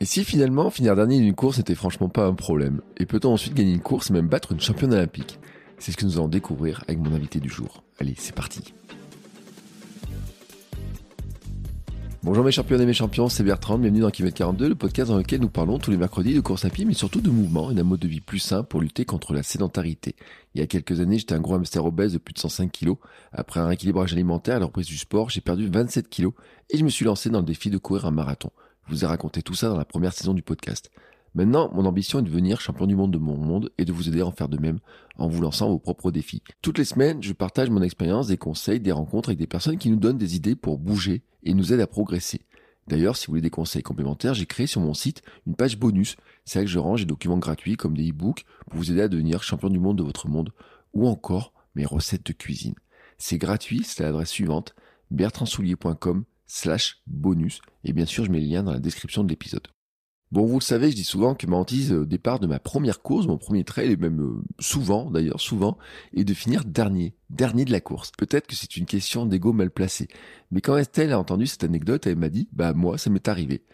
Et si finalement finir dernier d'une course n'était franchement pas un problème Et peut-on ensuite gagner une course et même battre une championne olympique? C'est ce que nous allons découvrir avec mon invité du jour. Allez, c'est parti Bonjour mes champions et mes champions, c'est Bertrand, bienvenue dans Kilomètre 42, le podcast dans lequel nous parlons tous les mercredis de course à pied, mais surtout de mouvement et d'un mode de vie plus sain pour lutter contre la sédentarité. Il y a quelques années, j'étais un gros hamster obèse de plus de 105 kg. Après un rééquilibrage alimentaire à la reprise du sport, j'ai perdu 27 kg et je me suis lancé dans le défi de courir un marathon. Vous ai raconté tout ça dans la première saison du podcast. Maintenant, mon ambition est de devenir champion du monde de mon monde et de vous aider à en faire de même en vous lançant vos propres défis. Toutes les semaines, je partage mon expérience, des conseils, des rencontres avec des personnes qui nous donnent des idées pour bouger et nous aident à progresser. D'ailleurs, si vous voulez des conseils complémentaires, j'ai créé sur mon site une page bonus. C'est là que je range des documents gratuits comme des e-books pour vous aider à devenir champion du monde de votre monde ou encore mes recettes de cuisine. C'est gratuit, c'est l'adresse suivante bertrandsoulier.com slash bonus et bien sûr je mets le lien dans la description de l'épisode. Bon, vous le savez, je dis souvent que ma hantise au départ de ma première course, mon premier trail, et même euh, souvent, d'ailleurs, souvent, est de finir dernier, dernier de la course. Peut-être que c'est une question d'ego mal placé. Mais quand Estelle a entendu cette anecdote, elle m'a dit, bah, moi, ça m'est arrivé.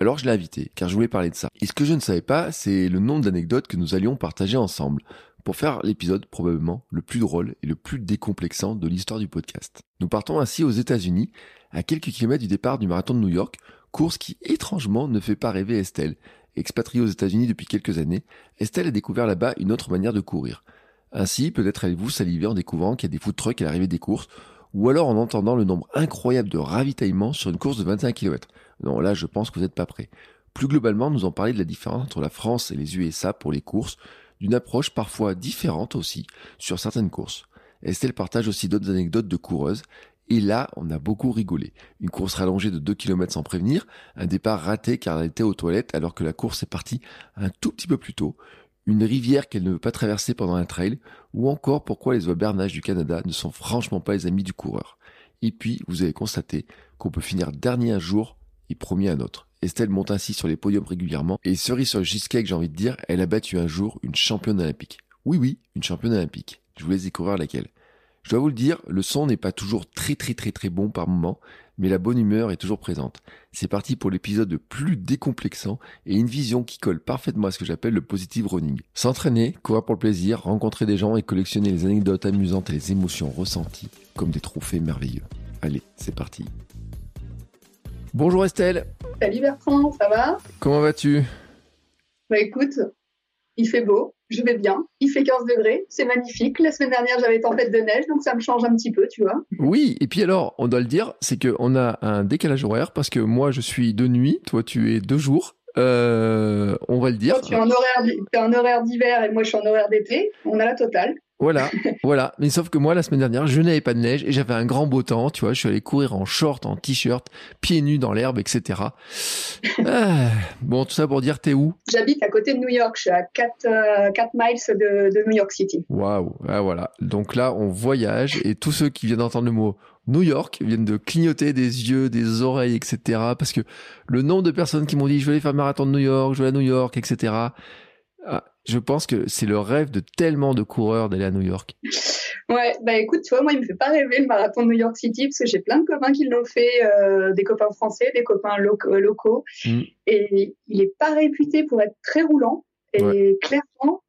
Alors je l'ai invité, car je voulais parler de ça. Et ce que je ne savais pas, c'est le nombre d'anecdotes que nous allions partager ensemble, pour faire l'épisode probablement le plus drôle et le plus décomplexant de l'histoire du podcast. Nous partons ainsi aux États-Unis, à quelques kilomètres du départ du marathon de New York, course qui étrangement ne fait pas rêver Estelle. Expatriée aux États-Unis depuis quelques années, Estelle a découvert là-bas une autre manière de courir. Ainsi, peut-être allez-vous saliver en découvrant qu'il y a des food trucks à l'arrivée des courses, ou alors en entendant le nombre incroyable de ravitaillements sur une course de 25 km. Non, là, je pense que vous n'êtes pas prêts. Plus globalement, nous en parler de la différence entre la France et les USA pour les courses, d'une approche parfois différente aussi sur certaines courses. Estelle partage aussi d'autres anecdotes de coureuses et là, on a beaucoup rigolé. Une course rallongée de 2 km sans prévenir, un départ raté car elle était aux toilettes alors que la course est partie un tout petit peu plus tôt, une rivière qu'elle ne veut pas traverser pendant un trail, ou encore pourquoi les oies bernages du Canada ne sont franchement pas les amis du coureur. Et puis, vous avez constaté qu'on peut finir dernier un jour et premier un autre. Estelle monte ainsi sur les podiums régulièrement, et cerise sur le cheesecake, j'ai envie de dire, elle a battu un jour une championne olympique. Oui, oui, une championne olympique. Je vous laisse découvrir laquelle. Je dois vous le dire, le son n'est pas toujours très très très très bon par moment, mais la bonne humeur est toujours présente. C'est parti pour l'épisode le plus décomplexant et une vision qui colle parfaitement à ce que j'appelle le positive running. S'entraîner, courir pour le plaisir, rencontrer des gens et collectionner les anecdotes amusantes et les émotions ressenties comme des trophées merveilleux. Allez, c'est parti. Bonjour Estelle. Salut Bertrand, ça va? Comment vas-tu? Bah écoute, il fait beau, je vais bien, il fait 15 degrés, c'est magnifique. La semaine dernière, j'avais tempête de neige, donc ça me change un petit peu, tu vois. Oui, et puis alors, on doit le dire, c'est qu'on a un décalage horaire parce que moi, je suis de nuit, toi, tu es de jour. Euh, on va le dire. Toi, tu es en horaire, en horaire d'hiver et moi, je suis en horaire d'été. On a la totale. Voilà, voilà. Mais sauf que moi, la semaine dernière, je n'avais pas de neige et j'avais un grand beau temps, tu vois. Je suis allé courir en short, en t-shirt, pieds nus dans l'herbe, etc. Ah, bon, tout ça pour dire, t'es où? J'habite à côté de New York. Je suis à 4, 4 euh, miles de, de, New York City. Waouh, ah, voilà. Donc là, on voyage et tous ceux qui viennent d'entendre le mot New York viennent de clignoter des yeux, des oreilles, etc. Parce que le nombre de personnes qui m'ont dit, je vais aller faire le marathon de New York, je vais à New York, etc. Ah, je pense que c'est le rêve de tellement de coureurs d'aller à New York. Ouais, bah écoute, tu vois, moi, il me fait pas rêver le marathon de New York City parce que j'ai plein de copains qui l'ont fait, euh, des copains français, des copains locaux, mm. et il est pas réputé pour être très roulant. Et clairement,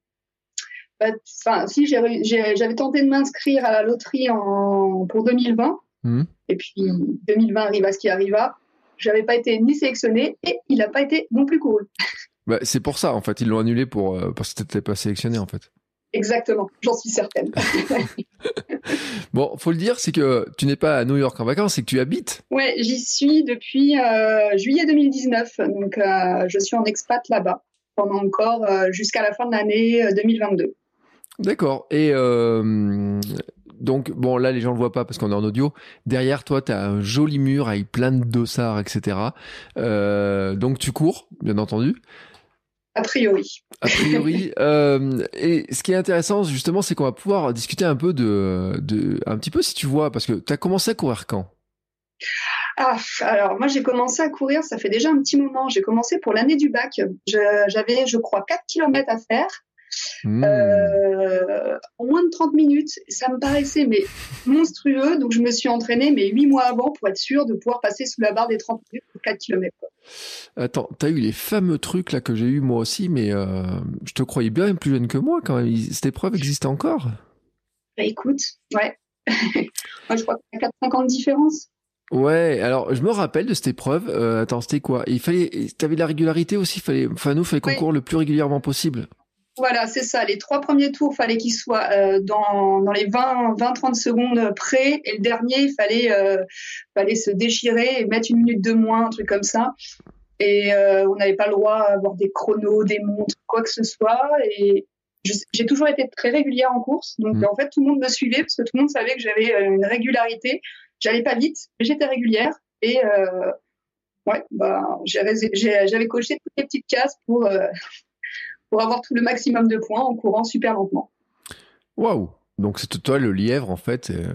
bah, enfin, si j'avais tenté de m'inscrire à la loterie en, pour 2020, mm. et puis 2020 arriva ce qui arriva, j'avais pas été ni sélectionné et il n'a pas été non plus couru. Bah, c'est pour ça, en fait. Ils l'ont annulé pour, euh, parce que tu n'étais pas sélectionné, en fait. Exactement, j'en suis certaine. bon, faut le dire, c'est que tu n'es pas à New York en vacances, c'est que tu habites. Ouais, j'y suis depuis euh, juillet 2019, donc euh, je suis en expat là-bas pendant encore jusqu'à la fin de l'année 2022. D'accord. Et donc, bon, là, les gens le voient pas parce qu'on est en audio. Derrière toi, tu as un joli mur avec plein de dossards, etc. Euh, donc, tu cours, bien entendu. A priori. A priori. euh, et ce qui est intéressant, justement, c'est qu'on va pouvoir discuter un peu de, de, un petit peu si tu vois, parce que tu as commencé à courir quand? Ah, alors moi j'ai commencé à courir, ça fait déjà un petit moment. J'ai commencé pour l'année du bac. J'avais, je crois, 4 km à faire. Mmh. Euh, en moins de 30 minutes, ça me paraissait mais monstrueux. Donc je me suis entraînée mais 8 mois avant pour être sûr de pouvoir passer sous la barre des 30 minutes pour 4 km. Attends, t'as eu les fameux trucs là que j'ai eu moi aussi, mais euh, je te croyais bien plus jeune que moi quand même. Cette épreuve existe encore? Bah écoute, ouais. moi je crois qu'il y a 4-5 ans de différence. Ouais, alors je me rappelle de cette épreuve. Euh, attends, c'était quoi? Il fallait, t'avais de la régularité aussi? Fallait, enfin nous, il fallait qu'on court le plus régulièrement possible. Voilà, c'est ça. Les trois premiers tours, fallait qu'ils soient euh, dans, dans les 20-30 secondes près, et le dernier, il fallait, euh, fallait se déchirer et mettre une minute de moins, un truc comme ça. Et euh, on n'avait pas le droit d'avoir des chronos, des montres, quoi que ce soit. Et j'ai toujours été très régulière en course, donc mmh. en fait tout le monde me suivait parce que tout le monde savait que j'avais une régularité. J'allais pas vite, mais j'étais régulière et ouais, bah, j'avais coché toutes les petites cases pour pour avoir tout le maximum de points en courant super lentement. Waouh Donc c'est toi le lièvre en fait. Euh...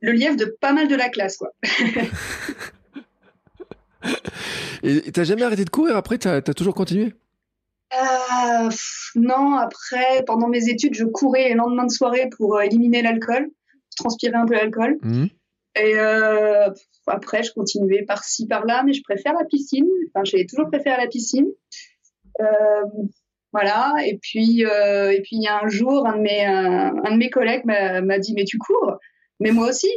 Le lièvre de pas mal de la classe quoi. et t'as jamais arrêté de courir après? T'as as toujours continué? Euh, non, après, pendant mes études, je courais les lendemains de soirée pour euh, éliminer l'alcool, transpirer un peu l'alcool. Mmh. Et euh, après, je continuais par-ci, par-là, mais je préfère la piscine. Enfin, j'ai toujours préféré la piscine. Euh, voilà. Et puis, euh, et puis il y a un jour, un de mes, un, de mes collègues m'a dit, mais tu cours? Mais moi aussi.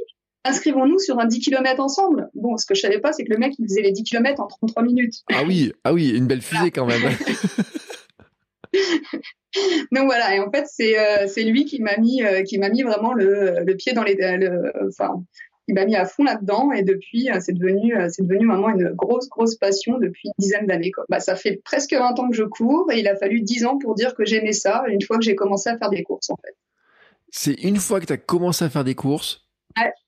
Inscrivons-nous sur un 10 km ensemble. Bon, ce que je savais pas, c'est que le mec, il faisait les 10 km en 33 minutes. Ah oui, ah oui, une belle fusée quand même. Donc voilà, et en fait c'est euh, lui qui m'a mis euh, qui m'a mis vraiment le, le pied dans les le, enfin il m'a mis à fond là-dedans et depuis euh, c'est devenu euh, c'est devenu vraiment une grosse grosse passion depuis une dizaine d'années quoi. Bah ça fait presque 20 ans que je cours et il a fallu 10 ans pour dire que j'aimais ça une fois que j'ai commencé à faire des courses en fait. C'est une fois que tu as commencé à faire des courses,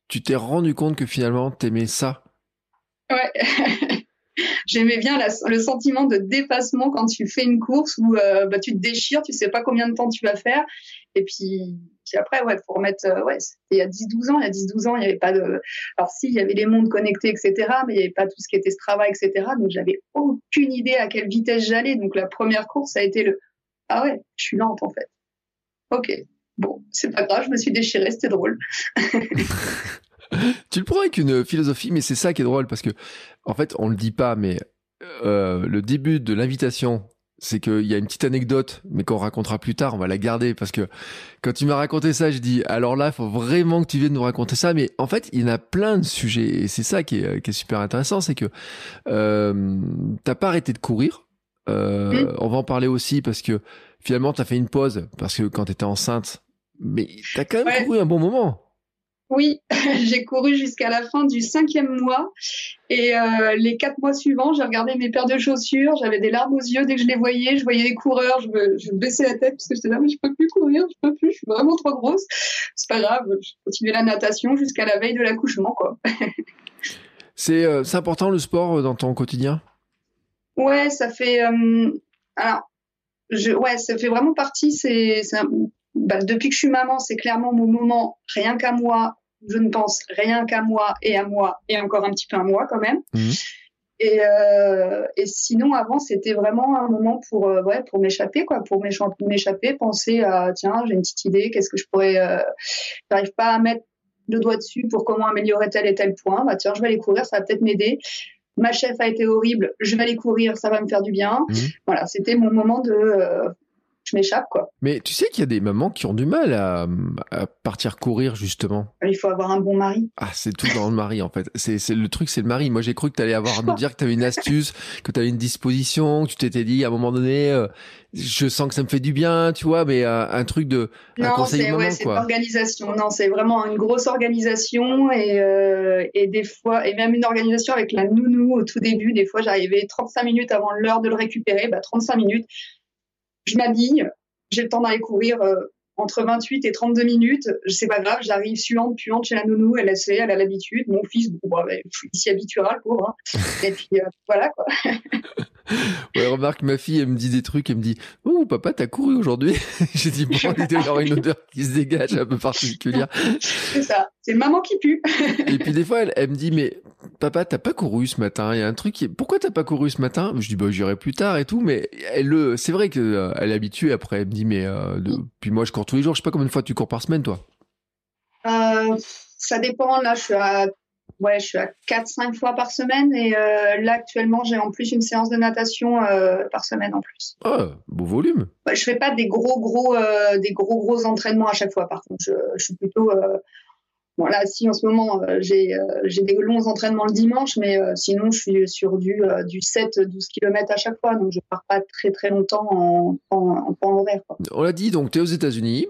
tu t'es rendu compte que finalement tu aimais ça? Ouais. J'aimais bien le sentiment de dépassement quand tu fais une course où euh, bah, tu te déchires, tu sais pas combien de temps tu vas faire et puis puis après, ouais, pour remettre, euh, ouais, il y a 10-12 ans. Il y a 10-12 ans, il n'y avait pas de. Alors, si, il y avait les mondes connectés, etc., mais il n'y avait pas tout ce qui était Strava, etc. Donc, j'avais aucune idée à quelle vitesse j'allais. Donc, la première course, ça a été le Ah ouais, je suis lente, en fait. Ok, bon, c'est pas grave, je me suis déchirée, c'était drôle. tu le prends avec une philosophie, mais c'est ça qui est drôle parce que, en fait, on le dit pas, mais euh, le début de l'invitation c'est qu'il y a une petite anecdote, mais qu'on racontera plus tard, on va la garder, parce que quand tu m'as raconté ça, je dis, alors là, il faut vraiment que tu viennes nous raconter ça, mais en fait, il y en a plein de sujets, et c'est ça qui est, qui est, super intéressant, c'est que euh, t'as pas arrêté de courir, euh, on va en parler aussi, parce que finalement, t'as fait une pause, parce que quand t'étais enceinte, mais t'as quand même couru un bon moment. Oui, j'ai couru jusqu'à la fin du cinquième mois et euh, les quatre mois suivants, j'ai regardé mes paires de chaussures, j'avais des larmes aux yeux dès que je les voyais, je voyais les coureurs, je me, je baissais la tête parce que j'étais là mais je peux plus courir, je peux plus, je suis vraiment trop grosse. C'est pas grave, je continuais la natation jusqu'à la veille de l'accouchement quoi. c'est euh, c'est important le sport euh, dans ton quotidien? Ouais, ça fait alors je ouais, ça fait vraiment partie c'est bah, depuis que je suis maman, c'est clairement mon moment rien qu'à moi. Je ne pense rien qu'à moi et à moi et encore un petit peu à moi quand même. Mmh. Et, euh, et, sinon, avant, c'était vraiment un moment pour, euh, ouais, pour m'échapper, quoi, pour m'échapper, penser à, tiens, j'ai une petite idée, qu'est-ce que je pourrais, euh, j'arrive pas à mettre le doigt dessus pour comment améliorer tel et tel point. Bah, tiens, je vais aller courir, ça va peut-être m'aider. Ma chef a été horrible, je vais aller courir, ça va me faire du bien. Mmh. Voilà, c'était mon moment de, euh, je m'échappe quoi. Mais tu sais qu'il y a des mamans qui ont du mal à, partir courir justement. Il faut avoir un bon mari. Ah, c'est tout dans le mari en fait. C'est le truc, c'est le mari. Moi, j'ai cru que tu allais avoir à nous dire que tu avais une astuce, que tu avais une disposition, que tu t'étais dit à un moment donné, euh, je sens que ça me fait du bien, tu vois, mais euh, un truc de non, un conseil ouais, c'est organisation. Non, c'est vraiment une grosse organisation et euh, et des fois et même une organisation avec la nounou au tout début. Des fois, j'arrivais 35 minutes avant l'heure de le récupérer. Bah 35 minutes je m'habille, j'ai le temps d'aller courir. Euh, entre 28 et 32 minutes. C'est pas grave, j'arrive suante, puante chez la nounou, elle sait, elle a l'habitude. Mon fils, bon, bah, il s'y habituera, le pauvre. Hein. Et puis, euh, voilà, quoi. ouais, remarque, ma fille, elle me dit des trucs, elle me dit, oh, papa, t'as couru aujourd'hui? J'ai dit, bon, il doit y avoir une odeur qui se dégage un peu particulière. C'est ça. C'est maman qui pue. et puis, des fois, elle, elle me dit, mais, papa, t'as pas couru ce matin? Il y a un truc qui, pourquoi t'as pas couru ce matin? Je dis, bah, j'irai plus tard et tout, mais elle, le, c'est vrai qu'elle euh, est habituée. Après, elle me dit, mais, euh, puis moi, je cours tous les jours. Je sais pas combien de fois tu cours par semaine, toi? Euh, ça dépend. Là, je suis à ouais, je suis à 4-5 fois par semaine et euh, là actuellement j'ai en plus une séance de natation euh, par semaine en plus. Ah, beau volume. Ouais, je fais pas des gros gros euh, des gros gros entraînements à chaque fois. Par contre, je, je suis plutôt bon là si en ce moment j'ai j'ai des longs entraînements le dimanche, mais sinon je suis sur du du 7-12 km à chaque fois, donc je pars pas très très longtemps en, en, horaire. Quoi. On l'a dit, donc tu es aux États-Unis.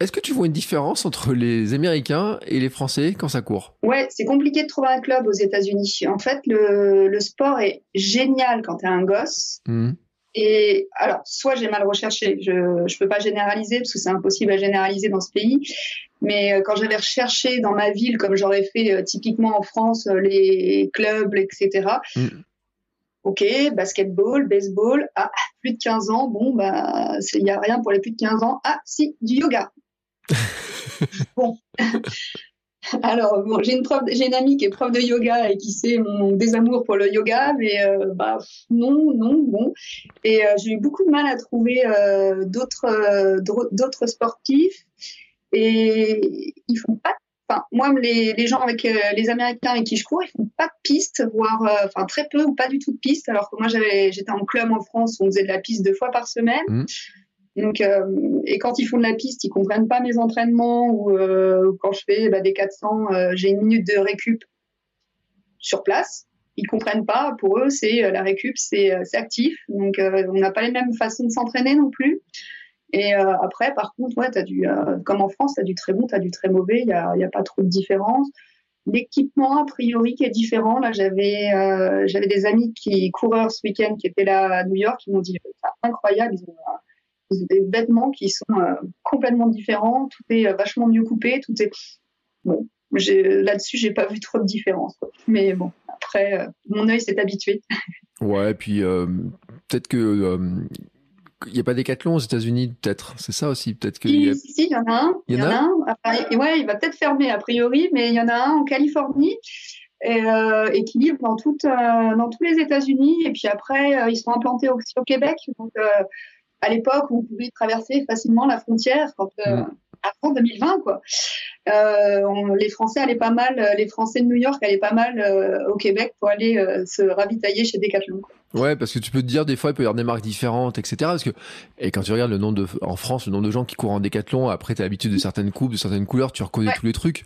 Est-ce que tu vois une différence entre les Américains et les Français quand ça court? Ouais, c'est compliqué de trouver un club aux États-Unis. En fait, le, le, sport est génial quand tu es un gosse. Mmh. Et alors, soit j'ai mal recherché, je ne peux pas généraliser parce que c'est impossible à généraliser dans ce pays. Mais euh, quand j'avais recherché dans ma ville, comme j'aurais fait euh, typiquement en France, euh, les clubs, etc. Mmh. Ok, basketball, baseball, ah, plus de 15 ans, bon, bah, il n'y a rien pour les plus de 15 ans. Ah, si, du yoga. bon. Alors, bon, j'ai une amie qui est prof de yoga et qui sait mon désamour pour le yoga, mais euh, bah non, non, bon. Et euh, j'ai eu beaucoup de mal à trouver euh, d'autres sportifs et ils font pas. Enfin, moi, les, gens avec les Américains avec qui je cours, ils font pas de piste, voire enfin très peu ou pas du tout de piste. Alors que moi, j'étais en club en France, on faisait de la piste deux fois par semaine. Mmh. Euh, et quand ils font de la piste, ils comprennent pas mes entraînements ou euh, quand je fais bah, des 400, euh, j'ai une minute de récup sur place. Ils comprennent pas. Pour eux, c'est la récup, c'est actif. Donc, on n'a pas les mêmes façons de s'entraîner non plus. Et après, par contre, ouais, as du, comme en France, tu as du très bon, tu as du très mauvais. Il n'y a, a pas trop de différence. L'équipement, a priori, qui est différent. Là, j'avais des amis qui coureurs ce week-end qui étaient là à New York, qui m'ont dit c'est incroyable. Des vêtements qui sont euh, complètement différents, tout est euh, vachement mieux coupé, tout est bon. Là-dessus, j'ai pas vu trop de différence. Mais bon, après, euh, mon œil s'est habitué. Ouais, et puis peut-être que il n'y a pas Décathlon aux États-Unis, peut-être. C'est ça aussi, peut-être que. Si, si, il y en a un. Il y, en a un? ouais, il va peut-être fermer a priori, mais il y en a un en Californie et, euh, qui livre dans, dans tous les États-Unis. Et puis après, ils sont implantés aussi au Québec. Donc, à l'époque où on pouvait traverser facilement la frontière quand, euh, avant 2020 quoi. Euh, les Français allaient pas mal, euh, les Français de New York allaient pas mal au Québec pour aller se ravitailler chez Decathlon. Quoi. Ouais, parce que tu peux te dire des fois il peut y avoir des marques différentes, etc. Parce que et quand tu regardes le nombre de en France, le nombre de gens qui courent en décathlon, après t'as l'habitude de certaines coupes, de certaines couleurs, tu reconnais tous les trucs.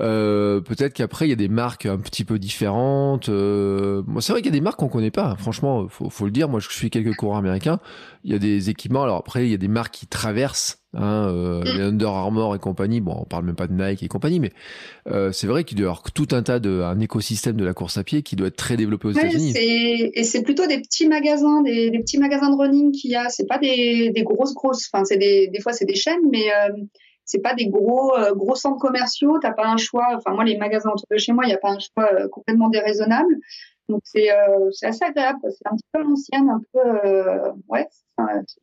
Euh, Peut-être qu'après il y a des marques un petit peu différentes. Euh... Moi, c'est vrai qu'il y a des marques qu'on connaît pas. Franchement, faut, faut le dire. Moi, je suis quelques coureurs américains. Il y a des équipements. Alors après, il y a des marques qui traversent Hein, euh, mm. les Under Armour et compagnie, bon, on parle même pas de Nike et compagnie, mais euh, c'est vrai qu'il doit y avoir tout un tas de, un écosystème de la course à pied qui doit être très développé aux États-Unis. Et c'est plutôt des petits magasins, des, des petits magasins de running qu'il y a. C'est pas des, des grosses grosses. Enfin, c'est des, des fois c'est des chaînes, mais euh, c'est pas des gros euh, gros centres commerciaux. T'as pas un choix. Enfin, moi, les magasins autour de chez moi, il y a pas un choix complètement déraisonnable. Donc c'est euh, assez agréable. C'est un petit peu l'ancienne, un peu euh, ouais,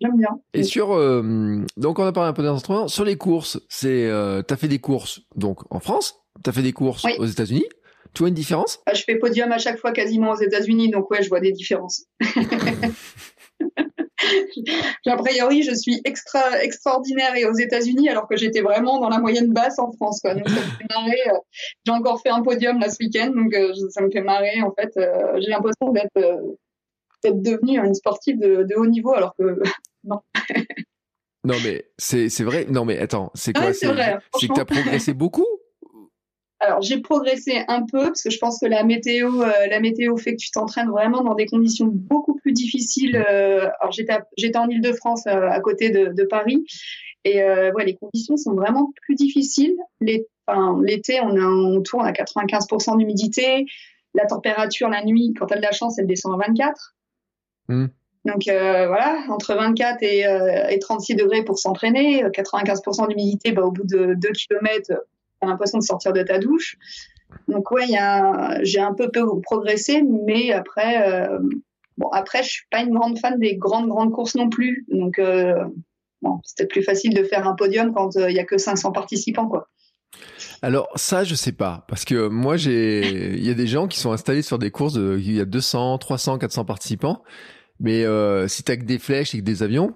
j'aime bien. Et sur euh, donc on a parlé un peu d'instruments. Sur les courses, c'est euh, t'as fait des courses donc en France, t'as fait des courses aux États-Unis. Tu vois une différence? Ah, Je fais podium à chaque fois quasiment aux États-Unis, donc ouais, je vois des différences. a priori, je suis extra extraordinaire et aux États-Unis, alors que j'étais vraiment dans la moyenne basse en France. Quoi. Donc ça me fait marrer. Euh, j'ai encore fait un podium là ce week-end, donc euh, ça me fait marrer. En fait, euh, j'ai l'impression d'être devenue une sportive de, de, haut niveau, alors que non. non mais c'est vrai. Non mais attends, c'est quoi? C'est que tu as progressé beaucoup? Alors j'ai progressé un peu parce que je pense que la météo, euh, la météo fait que tu t'entraînes vraiment dans des conditions beaucoup plus difficiles. Euh, alors j'étais j'étais en Île-de-France euh, à côté de, de, Paris et ouais les conditions sont vraiment plus difficiles. L'été on, on tourne à 95% d'humidité. La température la nuit quand elle a de la chance elle descend à 24. Mmh. Donc voilà, entre 24 et, 36 degrés pour s'entraîner, 95% d'humidité, bah, au bout de 2 km, t'as l'impression de sortir de ta douche. Donc ouais, j'ai un peu progressé, mais après, bon après, je suis pas une grande fan des grandes grandes courses non plus. Donc bon, c'était plus facile de faire un podium quand il y a que 500 participants quoi. Alors ça, je sais pas, parce que moi, j'ai, il y a des gens qui sont installés sur des courses, il y a 200, 300, 400 participants, mais euh, si t'as que des flèches et que des avions,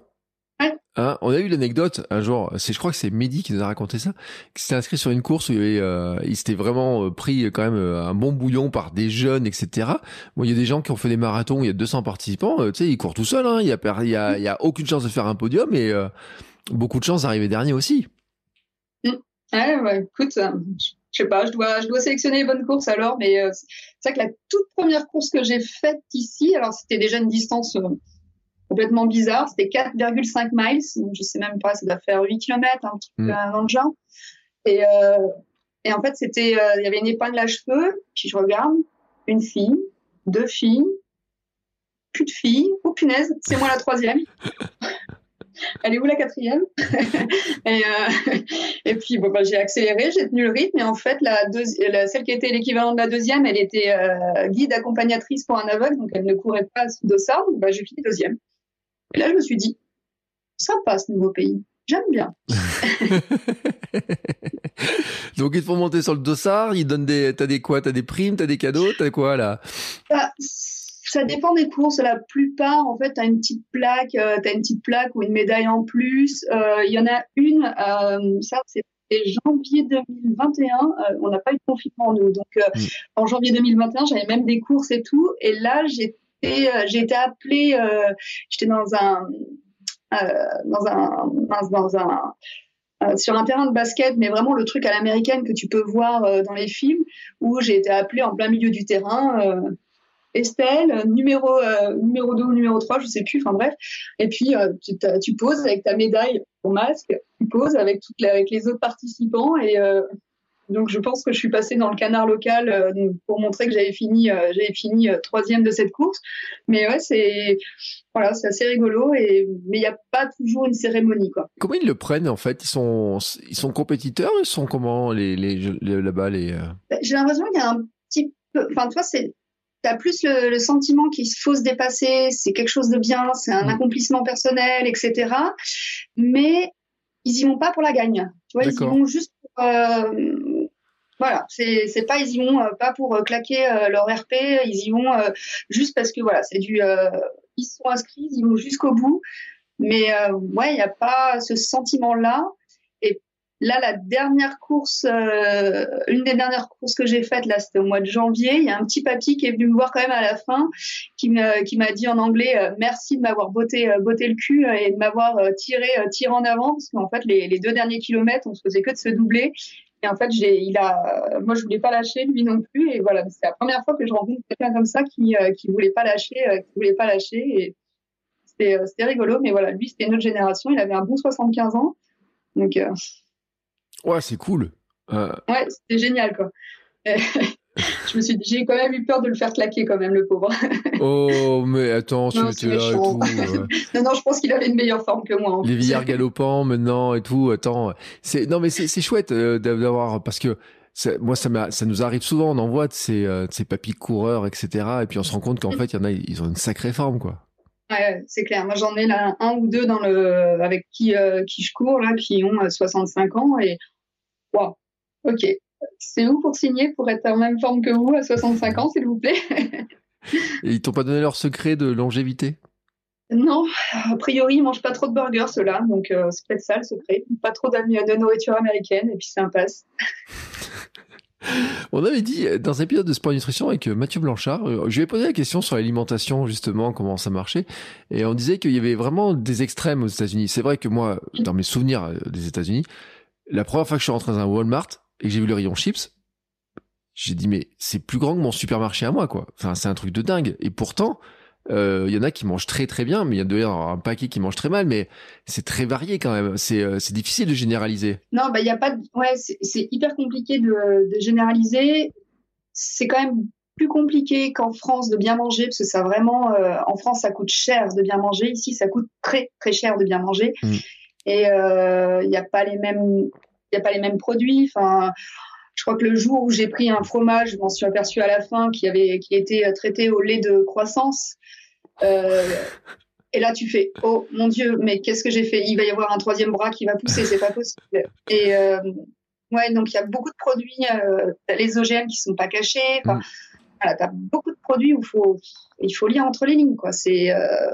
hein, on a eu l'anecdote un jour, c'est, je crois que c'est Mehdi qui nous a raconté ça, qui s'était inscrit sur une course où il, euh, il s'était vraiment euh, pris quand même euh, un bon bouillon par des jeunes, etc. Bon, il y a des gens qui ont fait des marathons, il y a 200 participants, tu sais, ils courent tout seuls, hein, il y a, aucune chance de faire un podium et beaucoup de chance d'arriver dernier aussi. Ouais, ouais, écoute, euh, je sais pas, je dois, je dois sélectionner les bonnes courses alors, mais euh, c'est vrai que la toute première course que j'ai faite ici, alors c'était déjà une distance euh, complètement bizarre, c'était 4,5 miles, donc je sais même pas, ça doit faire 8 km, un truc mm. dans le genre. Et, et en fait, c'était, il y avait une épingle à cheveux, puis je regarde, une fille, deux filles, plus de filles, oh punaise, c'est moi la troisième. elle est où la quatrième? Et, euh, et, puis bon, bah, j'ai accéléré, j'ai tenu le rythme, et en fait, la, la celle qui était l'équivalent de la deuxième, elle était euh, guide accompagnatrice pour un aveugle, donc elle ne courait pas sous dossard, donc bah, j'ai fini deuxième. Et là, je me suis dit, ça passe, nouveau pays. J'aime bien. donc ils te font monter sur le dossard, ils donnent des, t'as des quoi, t'as des primes, t'as des cadeaux, t'as quoi là? Bah, ça dépend des courses. La plupart, en fait, tu as une petite plaque, euh, tu as une petite plaque ou une médaille en plus. Euh, il y en a une, euh, ça c'était janvier 2021. Euh, on n'a pas eu de confinement nous, donc mm. en janvier 2021, j'avais même des courses et tout. Et là, j'étais, j'ai été appelée, j'étais dans un, dans un, dans un sur un terrain de basket, mais vraiment le truc à l'américaine que tu peux voir dans les films, où j'ai été appelée en plein milieu du terrain. Estelle, numéro, euh, numéro 2 ou numéro 3, je sais plus, enfin bref. Et puis, euh, tu, poses avec ta médaille, ton masque, tu poses avec, toutes les, avec les autres participants. Et euh, donc, je pense que je suis passée dans le canard local pour montrer que j'avais fini, j'avais fini troisième de cette course. Mais ouais, c'est voilà, c'est assez rigolo. Et mais il n'y a pas toujours une cérémonie, quoi. Comment ils le prennent en fait? Ils sont, ils sont compétiteurs Ils sont comment les, les, là-bas les bah, J'ai l'impression qu'il y a un petit peu. Enfin, toi, c'est tu as plus le, sentiment qu'il faut se dépasser, c'est quelque chose de bien, c'est un mm. accomplissement personnel, etc. Mais ils y vont pas pour la gagne. Tu vois, ils y vont juste pour, euh, voilà, c'est c'est pas ils y vont euh, pas pour euh, claquer leur RP, ils y vont juste parce que voilà, c'est du ils sont inscrits, ils vont jusqu'au bout. Mais ouais, il n'y a pas ce sentiment là. Là, la dernière course, euh, une des dernières courses que j'ai faites, là, c'était au mois de janvier. Il y a un petit papy qui est venu me voir quand même à la fin, qui me, qui m'a dit en anglais euh, merci de m'avoir botté, euh, botté le cul et de m'avoir tiré, tiré en avant, parce qu'en fait, les, les deux derniers kilomètres, on se faisait que de se doubler. Et en fait, j'ai, il a, moi, je voulais pas lâcher, lui non plus. Et voilà, c'est la première fois que je rencontre quelqu'un comme ça qui, qui voulait pas lâcher, qui voulait pas lâcher. Et c'était, c'était rigolo. Mais voilà, lui, c'était une autre génération. Il avait un bon 75 ans. Donc, Ouais, c'est cool. Euh... Ouais, c'était génial, quoi. je me suis j'ai quand même eu peur de le faire claquer, quand même, le pauvre. oh, mais attends, tu étais là et tout. non, non, je pense qu'il avait une meilleure forme que moi. Les vieillards galopants, maintenant, et tout. Attends, c'est, non, mais c'est, chouette euh, d'avoir, parce que, moi, ça, ça nous arrive souvent, on envoie de ces, euh, de ces papis coureurs, etc. Et puis on se rend compte qu'en fait, il y en a, ils ont une sacrée forme, quoi. Ouais, c'est clair. Moi, j'en ai là un ou deux dans le avec qui euh, qui je cours là, qui ont 65 euh, ans et waouh. Ok. C'est où pour signer pour être en même forme que vous à 65 ans, s'il vous plaît? Et ils t'ont pas donné leur secret de longévité? Non, a priori, ils mangent pas trop de burgers ceux-là, donc euh, c'est peut-être ça le secret. Pas trop de nourriture américaine et puis ça passe. On avait dit euh, dans un épisode de Sport Nutrition avec euh, Mathieu Blanchard, je lui ai posé la question sur l'alimentation justement, comment ça marchait, et on disait qu'il y avait vraiment des extrêmes aux États-Unis. C'est vrai que moi, dans mes souvenirs des États-Unis, la première fois que je suis rentré dans un Walmart et que j'ai vu le rayon chips, j'ai dit mais c'est plus grand que mon supermarché à moi quoi. Enfin c'est un truc de dingue. Et pourtant, il euh, y en a qui mangent très très bien, mais il y a d'ailleurs un paquet qui mange très mal, mais c'est très varié quand même. C'est euh, difficile de généraliser. Non, bah il y a pas. De... Ouais, c'est hyper compliqué de, de généraliser. C'est quand même plus compliqué qu'en France de bien manger, parce que ça vraiment, euh, en France, ça coûte cher de bien manger. Ici, ça coûte très, très cher de bien manger. Mm. Et il euh, n'y a pas les mêmes, il a pas les mêmes produits. Enfin, je crois que le jour où j'ai pris un fromage, je m'en suis aperçu à la fin, qui avait, qui était traité au lait de croissance. Euh, et là, tu fais, oh mon Dieu, mais qu'est-ce que j'ai fait? Il va y avoir un troisième bras qui va pousser, c'est pas possible. Et ouais, donc il y a beaucoup de produits, euh, les OGM qui sont pas cachés. Enfin, mm voilà, as beaucoup de produits où faut, il faut lire entre les lignes, quoi. C'est euh,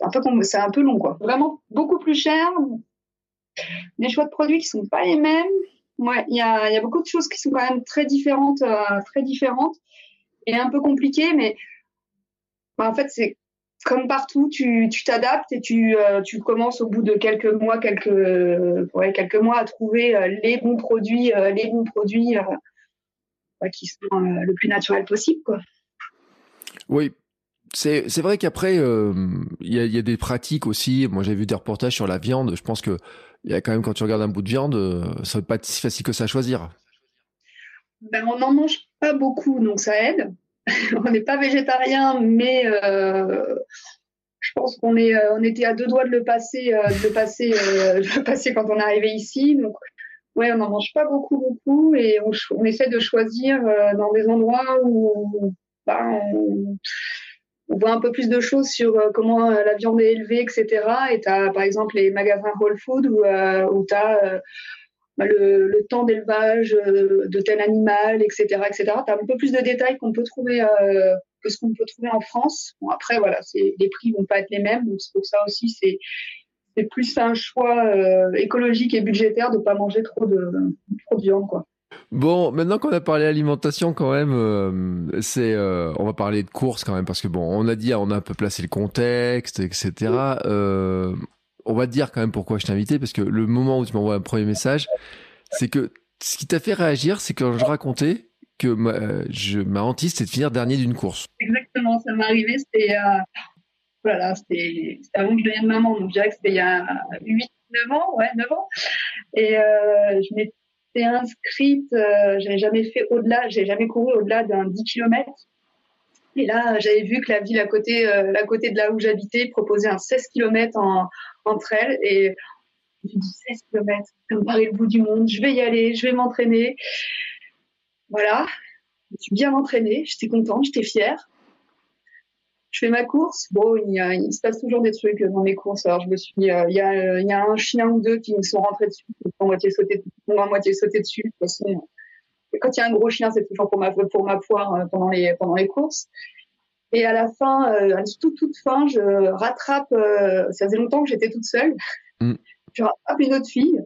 un peu c'est un peu long, quoi. Vraiment beaucoup plus cher. Des choix de produits qui sont pas les mêmes. Ouais, il y a, y a beaucoup de choses qui sont quand même très différentes, euh, très différentes et un peu compliquées, mais bah, en fait c'est comme partout, tu t'adaptes et tu, euh, tu commences au bout de quelques mois, quelques, ouais, quelques mois à trouver les bons produits, les bons produits qui sont euh, le plus naturel possible. Quoi. Oui, c'est, vrai qu'après, euh, il y, a, des pratiques aussi. Moi, j'ai vu des reportages sur la viande. Je pense que il y a quand même, quand tu regardes un bout de viande, euh, ça va pas si facile que ça à choisir. Ben, on n'en mange pas beaucoup, donc ça aide. on n'est pas végétarien, mais euh, je pense qu'on est, on était à deux doigts de le passer, de passer, de passer quand on est arrivé ici. Donc, ouais, on n'en mange pas beaucoup, beaucoup, et on, essaie de choisir dans des endroits où on, voit un peu plus de choses sur euh, comment euh, la viande est élevée, etc. Et tu as par exemple les magasins Whole Food où, où tu as bah, le, temps d'élevage de tel animal, etc. etc. Tu as un peu plus de détails qu'on peut trouver que ce qu'on peut trouver en France. Après, voilà, les prix vont pas être les mêmes, donc c'est pour ça aussi, c'est c'est plus un choix euh, écologique et budgétaire de ne pas manger trop de, trop de viande, quoi. Bon, maintenant qu'on a parlé alimentation, quand même, euh, c'est, euh, on va parler de courses quand même parce que bon, on a dit, on a un peu placé le contexte, etc. on va te dire quand même pourquoi je t'ai invité parce que le moment où tu m'envoies un premier message, c'est que ce qui t'a fait réagir, c'est quand je racontais que ma, je, ma hantise, c'était de finir dernier d'une course. Exactement, ça m'est arrivé, c'était voilà, c'était avant que je devienne maman, donc je dirais que c'était il y a 8, 9 ans, ouais, 9 ans. Et euh, je m'étais inscrite, euh, j'avais jamais fait au-delà, j'ai jamais couru au-delà d'un 10 km. Et là, j'avais vu que la ville à côté, euh, à côté de là où j'habitais proposait un 16 km en, entre elles. Et je me dit 16 km, ça me paraît le bout du monde, je vais y aller, je vais m'entraîner. Voilà, je suis bien entraînée, j'étais contente, j'étais fière je fais ma course. Bon, il, se passe toujours des trucs dans mes courses. Alors, je me suis, euh, il, y a, il y a un chien ou deux qui me sont rentrés dessus, qui m'ont moitié sauté, moitié sauté dessus. De toute façon, quand il y a un gros chien, c'est toujours pour ma, pour ma poire euh, pendant les, pendant les courses. Et à la fin, euh, à toute, toute fin, je rattrape, ça faisait longtemps que j'étais toute seule. Mm. Je rattrape une autre fille.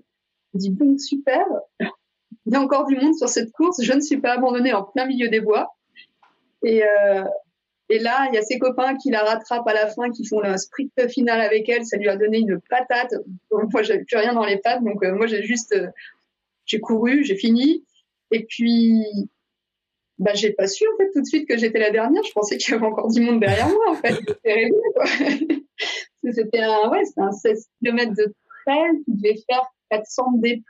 Je dis, bon, super. Il y a encore du monde sur cette course. Je ne suis pas abandonnée en plein milieu des bois. Et, euh, et là, il y a ses copains qui la rattrapent à la fin, qui font un sprint final avec elle. Ça lui a donné une patate. moi, j'avais plus rien dans les pattes. Donc, euh, moi, j'ai juste, euh, j'ai couru, j'ai fini. Et puis, bah, j'ai pas su, en fait, tout de suite que j'étais la dernière. Je pensais qu'il y avait encore du monde derrière moi, en fait. C'était un, ouais, un 16 km de trail qui devait faire 400 D+.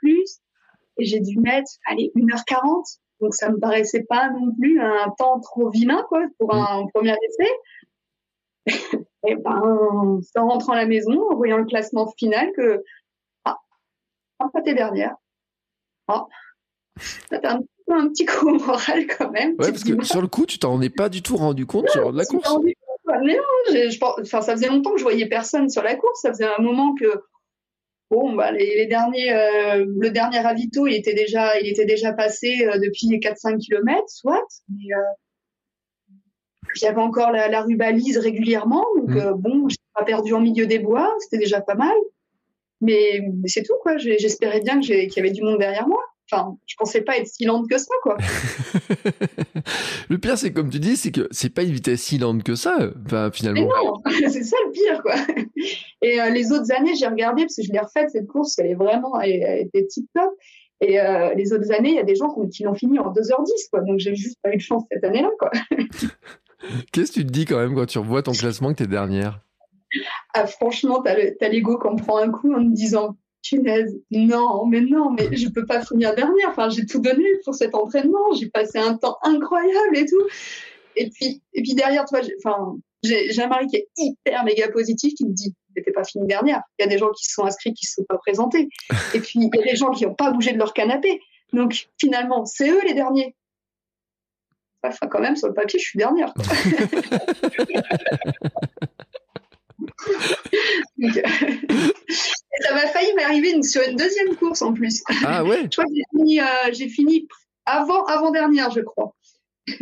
Et j'ai dû mettre, allez, 1h40 donc ça me paraissait pas non plus un temps trop vilain quoi pour un mm. premier essai. et ben, en rentrant à la maison, en voyant le classement final, que ah, pas t'es dernière. Ah, t'as un, un, petit coup au moral quand même. Ouais, parce que sur le coup, tu t'en es pas du tout rendu compte sur la course. Mais non, je, enfin, ça faisait longtemps que je voyais personne sur la course. Ça faisait un moment que Bon, bah, les, derniers, euh, le dernier ravito, il était déjà, il était déjà passé euh, depuis 4-5 km, soit. Mais euh, il y avait encore la, la rue balise régulièrement, donc mm. bon, j'ai pas perdu en milieu des bois, c'était déjà pas mal. Mais, c'est tout, quoi. J'espérais bien qu'il y avait du monde derrière moi. Enfin, je pensais pas être si lente que ça, quoi. le pire, c'est comme tu dis, c'est que c'est pas une vitesse si lente que ça, enfin, finalement. Mais non, c'est ça le pire, quoi. Et euh, les autres années, j'ai regardé parce que je l'ai refaite cette course, elle est vraiment, elle, était tip top. Et euh, les autres années, il y a des gens qui l'ont fini en 2h10, quoi. Donc j'ai juste pas eu de chance cette année-là, quoi. Qu'est-ce que tu te dis quand même quand tu revois ton classement que t'es dernière? Ah, Franchement, t'as l'ego qu'on prend un coup en me disant punaise, non, mais non, mais je peux pas finir dernière. Enfin, j'ai tout donné pour cet entraînement. J'ai passé un temps incroyable et tout. Et puis, puis derrière toi, j'ai un mari qui est hyper méga positif qui me dit n'était pas fini dernière. Il y a des gens qui se sont inscrits qui ne se sont pas présentés. Et puis, il y a des gens qui n'ont pas bougé de leur canapé. Donc, finalement, c'est eux les derniers. Enfin, quand même, sur le papier, je suis dernière. ça m'a failli m'arriver sur une deuxième course en plus. Ah ouais Je crois que j'ai fini, euh, avant, avant dernière, je crois.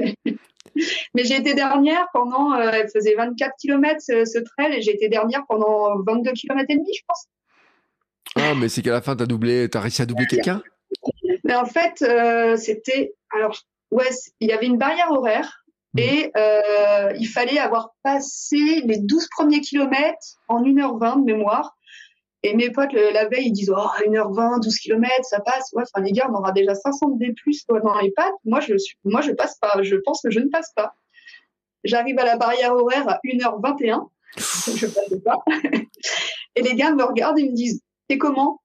Mais j'ai été dernière pendant, euh, elle faisait 24 km ce, trail et j'ai été dernière pendant 22 km et demi, je pense. Ah, mais c'est qu'à la fin, tu as doublé, as réussi à doubler quelqu'un? Mais en fait, euh, c'était, alors, ouais, il y avait une barrière horaire. Et euh, il fallait avoir passé les 12 premiers kilomètres en 1h20 de mémoire. Et mes potes, la veille, ils disent, oh, 1h20, 12 km, ça passe. Ouais, enfin, les gars, on aura déjà 500 D plus dans les pattes. Moi, je suis, moi, je passe pas. Je pense que je ne passe pas. J'arrive à la barrière horaire à 1h21. je passe pas. et les gars me regardent et me disent, t'es comment?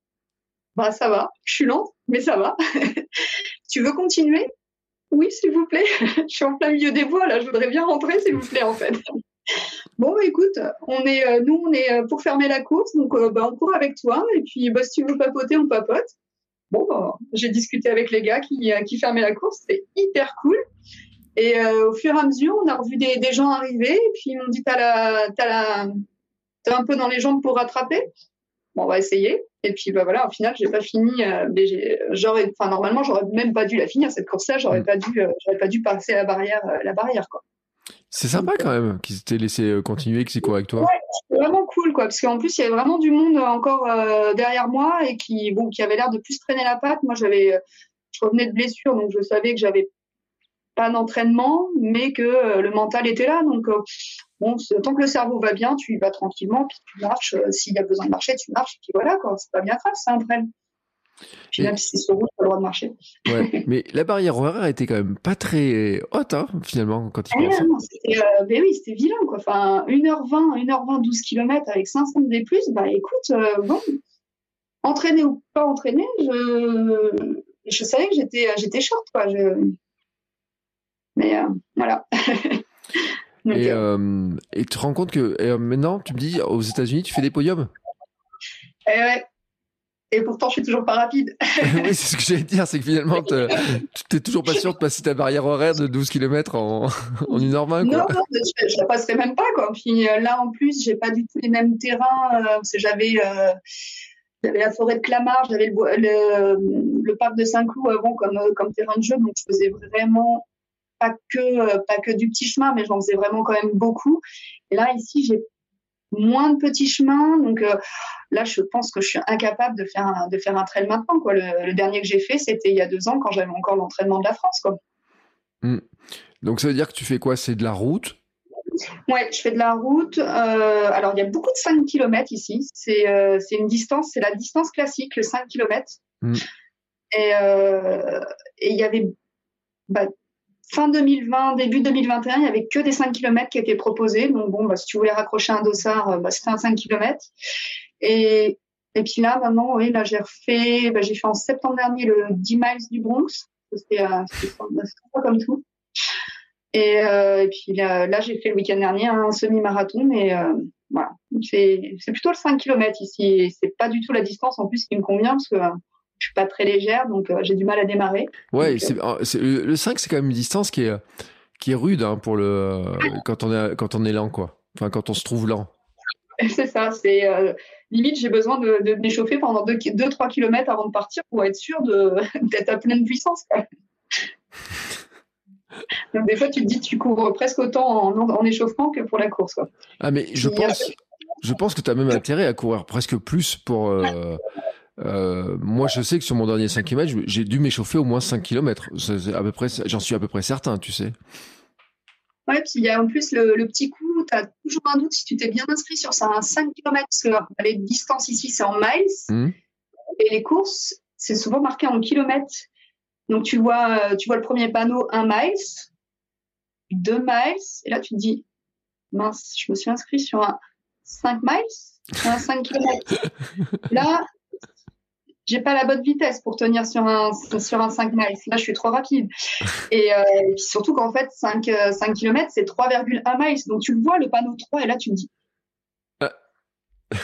Bah, ça va. Je suis lente, mais ça va. tu veux continuer? Oui, s'il vous plaît. je suis en plein milieu des bois, là. Je voudrais bien rentrer, s'il vous plaît, en fait. Bon, bah, écoute, on est, euh, nous, on est euh, pour fermer la course, donc euh, bah, on court avec toi. Et puis, bah, si tu veux papoter, on papote. Bon, j'ai discuté avec les gars qui, qui fermaient la course, c'était hyper cool. Et au fur et à mesure, on a revu des, gens arriver, et puis ils m'ont dit t'as la, un peu dans les jambes pour rattraper. Bon, on va essayer. Et puis bah voilà, au final, j'ai pas fini. j'aurais, enfin normalement, j'aurais même pas dû la finir cette course-là. J'aurais mm. pas dû, j'aurais pas dû passer la barrière, la barrière quoi. C'est sympa quand même qu'ils t'aient laissé euh, continuer, que c'est quoi avec toi. Ouais, vraiment cool quoi, parce qu'en plus il y avait vraiment du monde encore euh, derrière moi et qui bon qui avait l'air de plus traîner la patte. Moi j'avais, euh, je revenais de blessure donc je savais que j'avais pas d'entraînement, mais que le mental était là. Donc bon, tant que le cerveau va bien, tu y vas tranquillement, puis tu marches. S'il y a besoin de marcher, tu marches, puis voilà quoi. C'est pas bien grave, c'est un trail. Puis même si c'est sur route, pas le droit de marcher. Ouais, mais la barrière horaire était quand même pas très haute, hein, finalement, quand il ah, non, c'était, euh, ben oui, c'était vilain, quoi. Enfin, 1h20, 1h20, 12 km avec 500 D+, bah écoute, euh, bon, entraîner ou pas entraîner, je, je savais que j'étais, j'étais short, quoi. Je... Mais euh, voilà. et, et, tu te rends compte que maintenant, tu me dis, aux États-Unis, tu fais des podiums? Eh ouais, et pourtant, je suis toujours pas rapide. oui, c'est ce que j'allais dire, c'est que finalement, tu n'es toujours pas sûr de passer ta barrière horaire de 12 km en, en 1h20. Quoi. Non, non je, ne la passerai même pas. Quoi. Puis euh, là, en plus, j'ai pas du tout les mêmes terrains. Euh, j'avais euh, j'avais la forêt de Clamart, j'avais le, le, parc de Saint-Cloud avant comme, comme terrain de jeu. Donc, je faisais vraiment pas que, pas que du petit chemin, mais j'en faisais vraiment quand même beaucoup. Et là, ici, j'ai moins de petits chemins. Donc euh, là, je pense que je suis incapable de faire un, de faire un trail maintenant. Quoi. Le, dernier que j'ai fait, c'était il y a deux ans quand j'avais encore l'entraînement de la France. Quoi. Hmm. Donc ça veut dire que tu fais quoi? C'est de la route? Ouais, je fais de la route. Euh, alors, il y a beaucoup de 5 km ici. C'est euh, une distance, c'est la distance classique, le 5 km. Hmm. Et il y avait bah, fin 2020, début 2021, il n'y avait que des 5 km qui étaient proposés. Donc bon, bah, si tu voulais raccrocher un dossard, euh, bah, c'était un 5 km. Et, et puis là, maintenant, oui, là, j'ai refait, bah, j'ai fait en septembre dernier le 10 miles du Bronx. C'était euh, comme tout. Et, euh, et puis là, là j'ai fait le week-end dernier un semi-marathon, mais euh, voilà, c'est plutôt le 5 km ici. C'est pas du tout la distance en plus qui me convient parce que je suis pas très légère, donc euh, j'ai du mal à démarrer. Ouais, euh, le 5, c'est quand même une distance qui est, qui est rude hein, pour le, quand, on est, quand on est lent, quoi. Enfin, quand on se trouve lent. C'est ça, c'est euh, limite, j'ai besoin de, de m'échauffer pendant 2-3 km avant de partir pour être sûr d'être à pleine puissance. Donc, des fois, tu te dis, tu cours presque autant en, en échauffement que pour la course. Quoi. Ah, mais je pense, je pense que tu as même intérêt à courir presque plus pour, euh, moi, je sais que sur mon dernier 5 km, j'ai dû m'échauffer au moins 5 km. j'en suis à peu près certain, tu sais. Ouais, puis il y a en plus le, petit coup, tu as toujours un doute si tu t'es bien inscrit sur ça, un 5 km, parce que les distances ici, c'est en miles, mmh. et les courses, c'est souvent marqué en kilomètres. Donc tu vois, tu vois le premier panneau 1 miles, 2 miles, et là tu te dis, mince, je me suis inscrit sur un 5 miles, un 5 km. là, j'ai pas la bonne vitesse pour tenir sur un sur un 5 miles. Là, je suis trop rapide. Et, euh, puis surtout qu'en fait, 5, 5 km, c'est 3,1 miles. Donc tu le vois, le panneau 3, et là, tu me dis. Ah.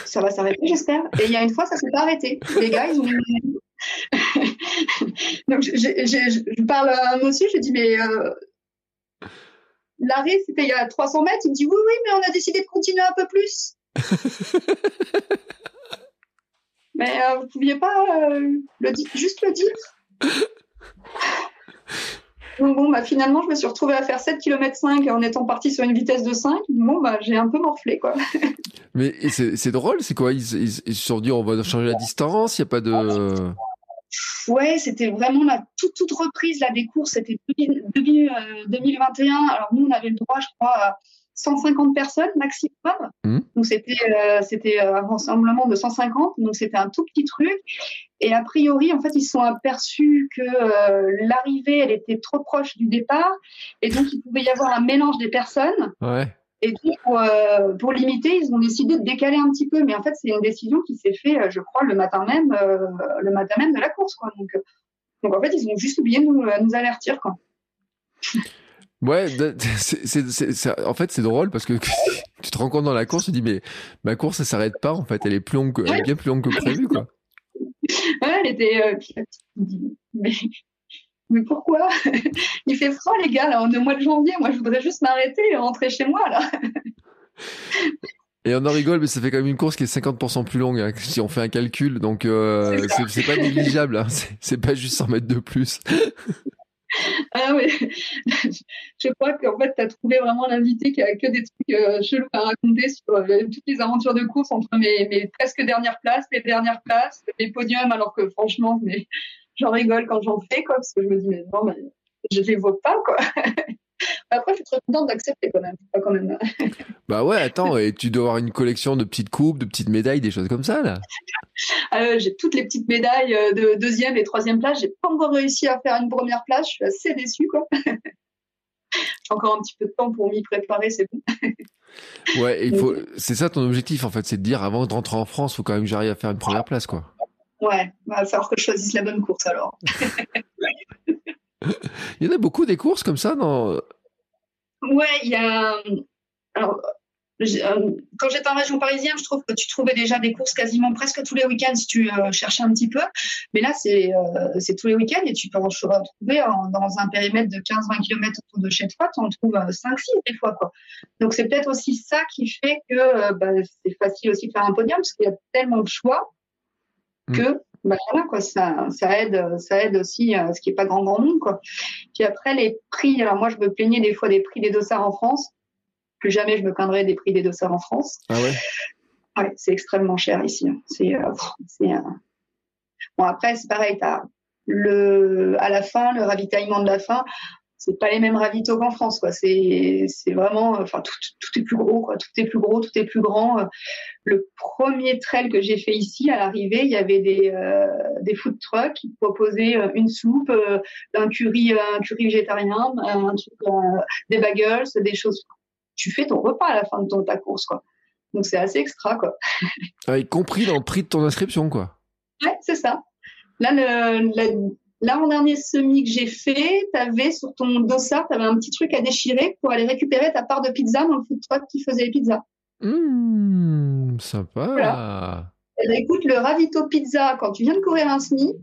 Ça va s'arrêter, j'espère. Et il y a une fois, ça s'est pas arrêté. Les gars, ils ont. Donc, je parle à un monsieur, je dis, mais euh, l'arrêt, c'était il y a 300 mètres. Il me dit, oui, oui, mais on a décidé de continuer un peu plus. Mais euh, vous pouviez pas euh, le juste le dire? Donc bon, bah, finalement, je me suis retrouvée à faire 7 km 5 en étant partie sur une vitesse de 5. Bon, bah, j'ai un peu morflé, quoi. Mais c'est drôle, c'est quoi? Ils, se sont dit, on va changer la distance, il n'y a pas de... Ouais, c'était vraiment la toute, toute reprise là, des courses, c'était 2021. Euh, Alors nous, on avait le droit, je crois, à 150 personnes maximum. Mmh. Donc c'était euh, c'était euh, un rassemblement de 150, donc c'était un tout petit truc. Et a priori, en fait, ils se sont aperçus que euh, l'arrivée, elle était trop proche du départ, et donc il pouvait y avoir un mélange des personnes. Ouais. Et donc pour, pour, limiter, ils ont décidé de décaler un petit peu. Mais en fait, c'est une décision qui s'est faite, je crois, le matin même, le matin même de la course, quoi. Donc, donc en fait, ils ont juste oublié de nous, nous avertir, quoi. Ouais, c'est, en fait, c'est drôle parce que tu te rends compte dans la course, tu te dis, mais ma course, elle s'arrête pas, en fait, elle est plus longue, elle est bien plus longue que prévu, quoi. Ouais, elle était, euh, mais, mais pourquoi? Il fait froid, les gars, là, on est au mois de janvier, moi, je voudrais juste m'arrêter et rentrer chez moi, là. Et on en rigole, mais ça fait quand même une course qui est 50% plus longue, hein, si on fait un calcul, donc euh, c'est, pas négligeable, hein, c'est, pas juste 100 mètres de plus. Ah oui, je crois qu'en fait, tu as trouvé vraiment l'invité qui a que des trucs euh, chelous à raconter sur euh, toutes les aventures de course entre mes, mes, presque dernières places, les dernières places, les podiums, alors que franchement, mais j'en rigole quand j'en fais, quoi, parce que je me dis, mais non, mais je les vois pas, quoi. Après, je suis très contente d'accepter quand même. quand même. bah ouais, attends, et tu dois avoir une collection de petites coupes, de petites médailles, des choses comme ça, là. Euh, j'ai toutes les petites médailles de deuxième et troisième place. J'ai pas encore réussi à faire une première place. Je suis assez déçue, quoi. J'ai encore un petit peu de temps pour m'y préparer, c'est bon. ouais, il faut. C'est ça ton objectif, en fait, c'est de dire avant de rentrer en France, il faut quand même que j'arrive à faire une première place, quoi. Ouais, il va falloir que je choisisse la bonne course alors. il y en a beaucoup des courses comme ça dans. Ouais, il y a. Alors, euh, quand j'étais en région parisienne, je trouve que tu trouvais déjà des courses quasiment presque tous les week-ends si tu euh, cherchais un petit peu. Mais là, c'est euh, c'est tous les week-ends et tu peux en trouver dans un périmètre de 15-20 km autour de chez toi, tu en trouves 5-6 des fois. Quoi. Donc, c'est peut-être aussi ça qui fait que bah, c'est facile aussi de faire un podium parce qu'il y a tellement de choix mm. que bah voilà quoi ça ça aide ça aide aussi ce qui est pas grand grand monde quoi puis après les prix alors moi je me plaignais des fois des prix des dossards en France plus jamais je me plaindrai des prix des dossards en France. Ah ouais? Ouais c'est extrêmement cher ici hein. c'est euh, euh... bon après c'est pareil le à la fin le ravitaillement de la fin c'est pas les mêmes ravitaux qu'en France quoi. C'est c'est vraiment enfin tout, tout, est plus gros quoi. Tout est plus gros tout est plus grand. Le premier trail que j'ai fait ici à l'arrivée il y avait des euh, des food trucks qui proposaient euh, une soupe euh, un curry un curry végétarien un truc des bagels des choses tu fais ton repas à la fin de ton ta course quoi donc c'est assez extra quoi ah, y compris dans le prix de ton inscription quoi ouais c'est ça là L'avant-dernier semi que j'ai fait, tu avais sur ton dossard, tu avais un petit truc à déchirer pour aller récupérer ta part de pizza dans le food truck qui faisait les pizzas. Mmh, sympa. Voilà. Eh ben, écoute, le ravito pizza, quand tu viens de courir un semi,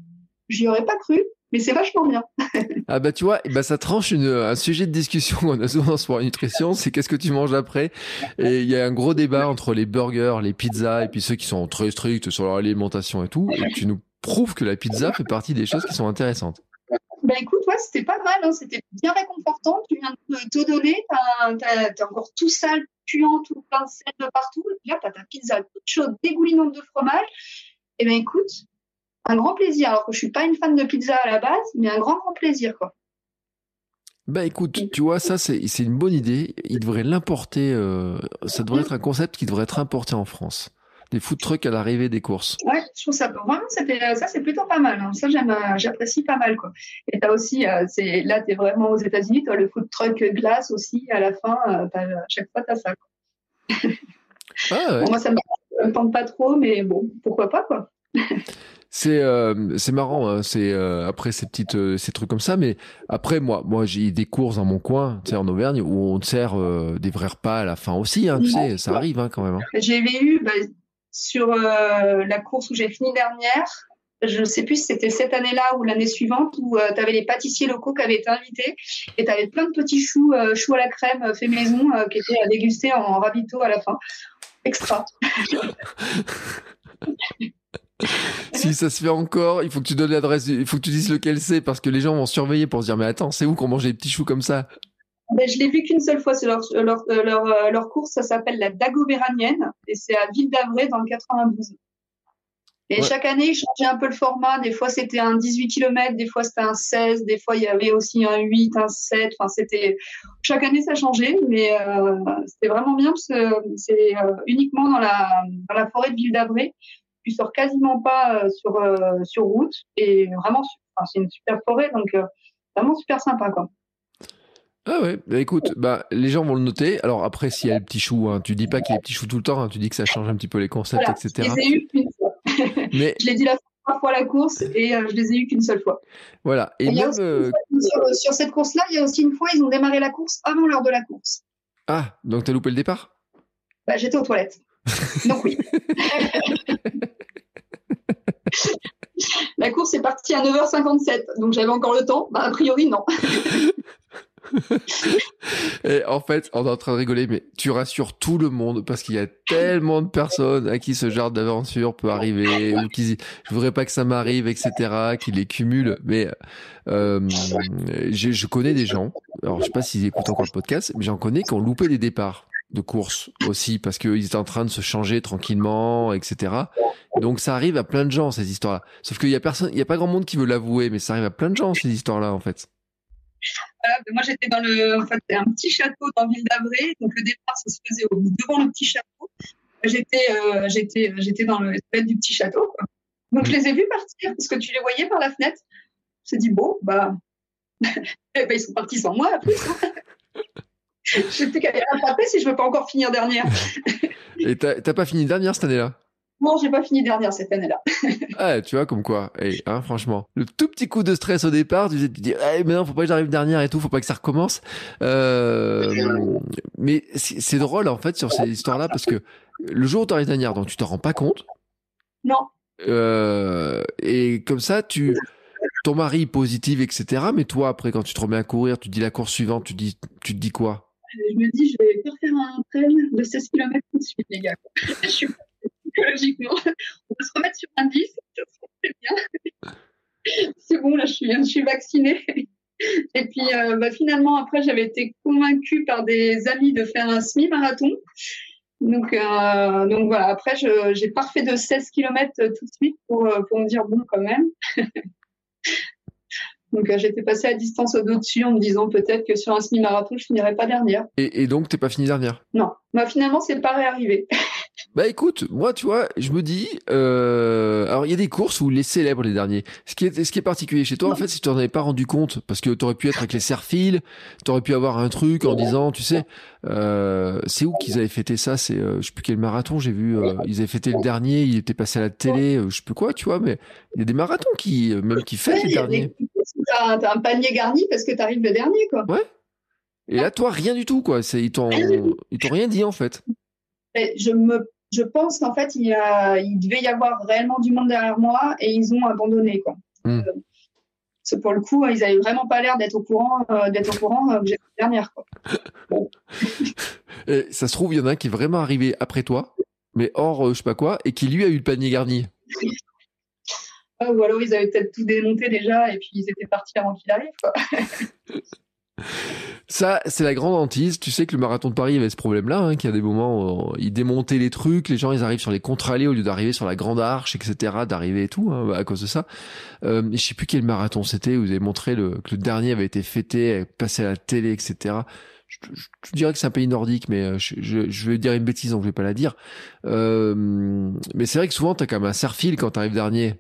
j'y aurais pas cru, mais c'est vachement bien. ah bah tu vois, bah ça tranche une, un sujet de discussion qu'on a souvent sur la nutrition, c'est qu'est-ce que tu manges après? Et il y a un gros débat entre les burgers, les pizzas et puis ceux qui sont très stricts sur leur alimentation et tout. Et tu nous prouve que la pizza fait partie des choses qui sont intéressantes. Ben écoute, ouais, c'était pas mal, hein. c'était bien réconfortant. Tu viens de te donner, t'es encore tout sale, puant, tout plein de sel de partout. Et puis là, t'as ta pizza toute chaude, dégoulinante de fromage. Et eh ben écoute, un grand plaisir. Alors que je suis pas une fan de pizza à la base, mais un grand, grand plaisir, quoi. Bah écoute, tu vois, ça c'est une bonne idée. Il devrait l'importer. Euh, ça devrait être un concept qui devrait être importé en France des food trucks à l'arrivée des courses. Ouais, je trouve ça vraiment ça c'est plutôt pas mal. Hein. Ça j'aime, euh, j'apprécie pas mal quoi. Et t'as aussi, euh, c'est là t'es vraiment aux États-Unis, toi le food truck glace aussi à la fin, euh, à chaque fois t'as ça. Ah, ouais. moi ça me tente pas trop, mais bon, pourquoi pas quoi. C'est euh, c'est marrant, hein, c'est euh, après ces petites euh, ces trucs comme ça, mais après moi moi j'ai des courses dans mon coin, tu sais en Auvergne où on te sert des vrais repas à la fin aussi, hein, tu sais, ça arrive hein, quand même. J'avais eu bah, sur la course où j'ai fini dernière, je ne sais plus si c'était cette année-là ou l'année suivante où tu avais les pâtissiers locaux qui avaient été invités et tu avais plein de petits choux choux à la crème fait maison qui étaient à déguster en, en ravito à la fin. Extra. si ça se fait encore, il faut que tu donnes l'adresse, il faut que tu dises lequel c'est parce que les gens vont surveiller pour se dire mais attends, c'est où qu'on mange des petits choux comme ça? Ben, Je l'ai vu qu'une seule fois, c'est leur, leur, leur, euh, leur, course, ça s'appelle la Dagobéranienne et c'est à Ville d'Avray dans le 92. Et chaque année, ils changeaient un peu le format. Des fois, c'était un 18 km, des fois, c'était un 16, des fois, il y avait aussi un 8, un 7. Enfin, c'était, chaque année, ça changeait, mais euh, c'était vraiment bien parce que c'est euh, uniquement dans la, dans la forêt de Ville d'Avray tu sors quasiment pas euh, sur euh, sur route et vraiment c'est une super forêt donc euh, vraiment super sympa quoi. Ah ouais, bah écoute, bah les gens vont le noter. Alors après, s'il y a les petits choux, hein, tu dis pas qu'il y a les petits choux tout le temps, hein, tu dis que ça change un petit peu les concepts, etc. Je les ai eu qu'une fois. Mais... je l'ai dit la trois fois la course et je les ai eu qu'une seule fois. Voilà. Et, même, sur, cette course-là, il y a aussi une fois, ils ont démarré la course avant l'heure de la course. Ah, donc t'as loupé le départ? Bah, J'étais aux toilettes. Donc oui. La course est partie à 9h57, donc j'avais encore le temps. Bah, a priori, non. Et en fait, on est en train de rigoler, mais tu rassures tout le monde parce qu'il y a tellement de personnes à qui ce genre d'aventure peut arriver, ou qui je voudrais pas que ça m'arrive, etc., qui les cumulent. Mais euh, je, je, connais des gens, alors je sais pas s'ils écoutent encore le podcast, mais j'en connais qui ont loupé des départs de course aussi parce qu'ils étaient en train de se changer tranquillement, etc. Donc ça arrive à plein de gens ces histoires-là. Sauf qu'il y a personne, il y a pas grand monde qui veut l'avouer, mais ça arrive à plein de gens ces histoires-là en fait. Euh, moi j'étais dans le, en fait, un petit château dans Ville d'Avray, donc le départ ça se faisait au, devant le petit château. J'étais, euh, j'étais, j'étais dans le bête du petit château. Quoi. Donc je les ai vus partir parce que tu les voyais par la fenêtre. Je me dit bon bah, ben, ils sont partis sans moi. Plus, je sais plus qu'à rattraper si je veux pas encore finir dernière. Et t'as pas fini dernière cette année-là? Non, j'ai pas fini dernière cette année-là. ah, tu vois, comme quoi. Hey, hein, franchement. Le tout petit coup de stress au départ, tu te dis, hey, mais non, faut pas que j'arrive dernière et tout, faut pas que ça recommence. Euh, mais c'est drôle, en fait, sur ces histoires-là, parce que le jour où tu arrives dernière, donc tu te rends pas compte. Non. Euh, et comme ça, tu, ton mari positive, etc. Mais toi, après, quand tu te remets à courir, tu dis la course suivante, tu dis, tu te dis quoi? Je me dis, je vais faire un trail de 16 km tout de suite, les gars. je suis psychologiquement. On va se remettre sur un 10, ça très bien. C'est bon, là, je suis, vaccinée. Et puis, euh, bah, finalement, après, j'avais été convaincue par des amis de faire un semi-marathon. Donc, euh, donc voilà, après, j'ai pas refait de 16 km tout de suite pour, euh, pour me dire, bon, quand même. Donc euh, j'étais passée à distance au-dessus en me disant peut-être que sur un semi-marathon, je finirais pas dernière. Et, et donc t'es pas fini dernière? Non. Bah finalement, c'est pas réarrivé. Bah écoute, moi tu vois, je me dis, euh... alors il y a des courses où les célèbres les derniers. Ce qui est, ce qui est particulier chez toi, en fait, si tu t'en avais pas rendu compte, parce que t'aurais pu être avec les serfils, t'aurais pu avoir un truc en disant, tu sais, euh... c'est où qu'ils avaient fêté ça? C'est, euh, je sais plus quel marathon, j'ai vu, euh, ils avaient fêté le dernier, il était passé à la télé, je sais plus quoi, tu vois, mais il y a des marathons qui, même qui fêtent les derniers. T'as un, un panier garni parce que t'arrives le dernier, quoi. Ouais. Et là, toi, rien du tout, quoi. C'est, ils t'ont, ils t'ont rien dit en fait je me je pense qu'en fait, il, il, devait y avoir réellement du monde derrière moi et ils ont abandonné. Quoi. Hmm. Euh, pour le coup, ils avaient vraiment pas l'air d'être au courant, euh, d'être au courant euh, que j'étais dernière. Quoi. et ça se trouve, il y en a un qui est vraiment arrivé après toi, mais hors je sais pas quoi, et qui lui a eu le panier garni. ou alors ils avaient peut-être tout démonté déjà et puis ils étaient partis avant qu'il arrive. Quoi. Ça, c'est la grande hantise. Tu sais que le marathon de Paris avait ce problème-là, hein, qu'il y a des moments où ils démontaient les trucs, les gens ils arrivent sur les contre-allées au lieu d'arriver sur la grande arche, etc., d'arriver et tout, hein, à cause de ça. Euh, je sais plus quel marathon c'était, vous avez montré le, que le dernier avait été fêté, passé à la télé, etc. Je, je, dirais que c'est un pays nordique, mais euh, je, je, je, vais dire une bêtise, donc je vais pas la dire. Euh, mais c'est vrai que souvent, t'as quand même un serfil quand t'arrives dernier.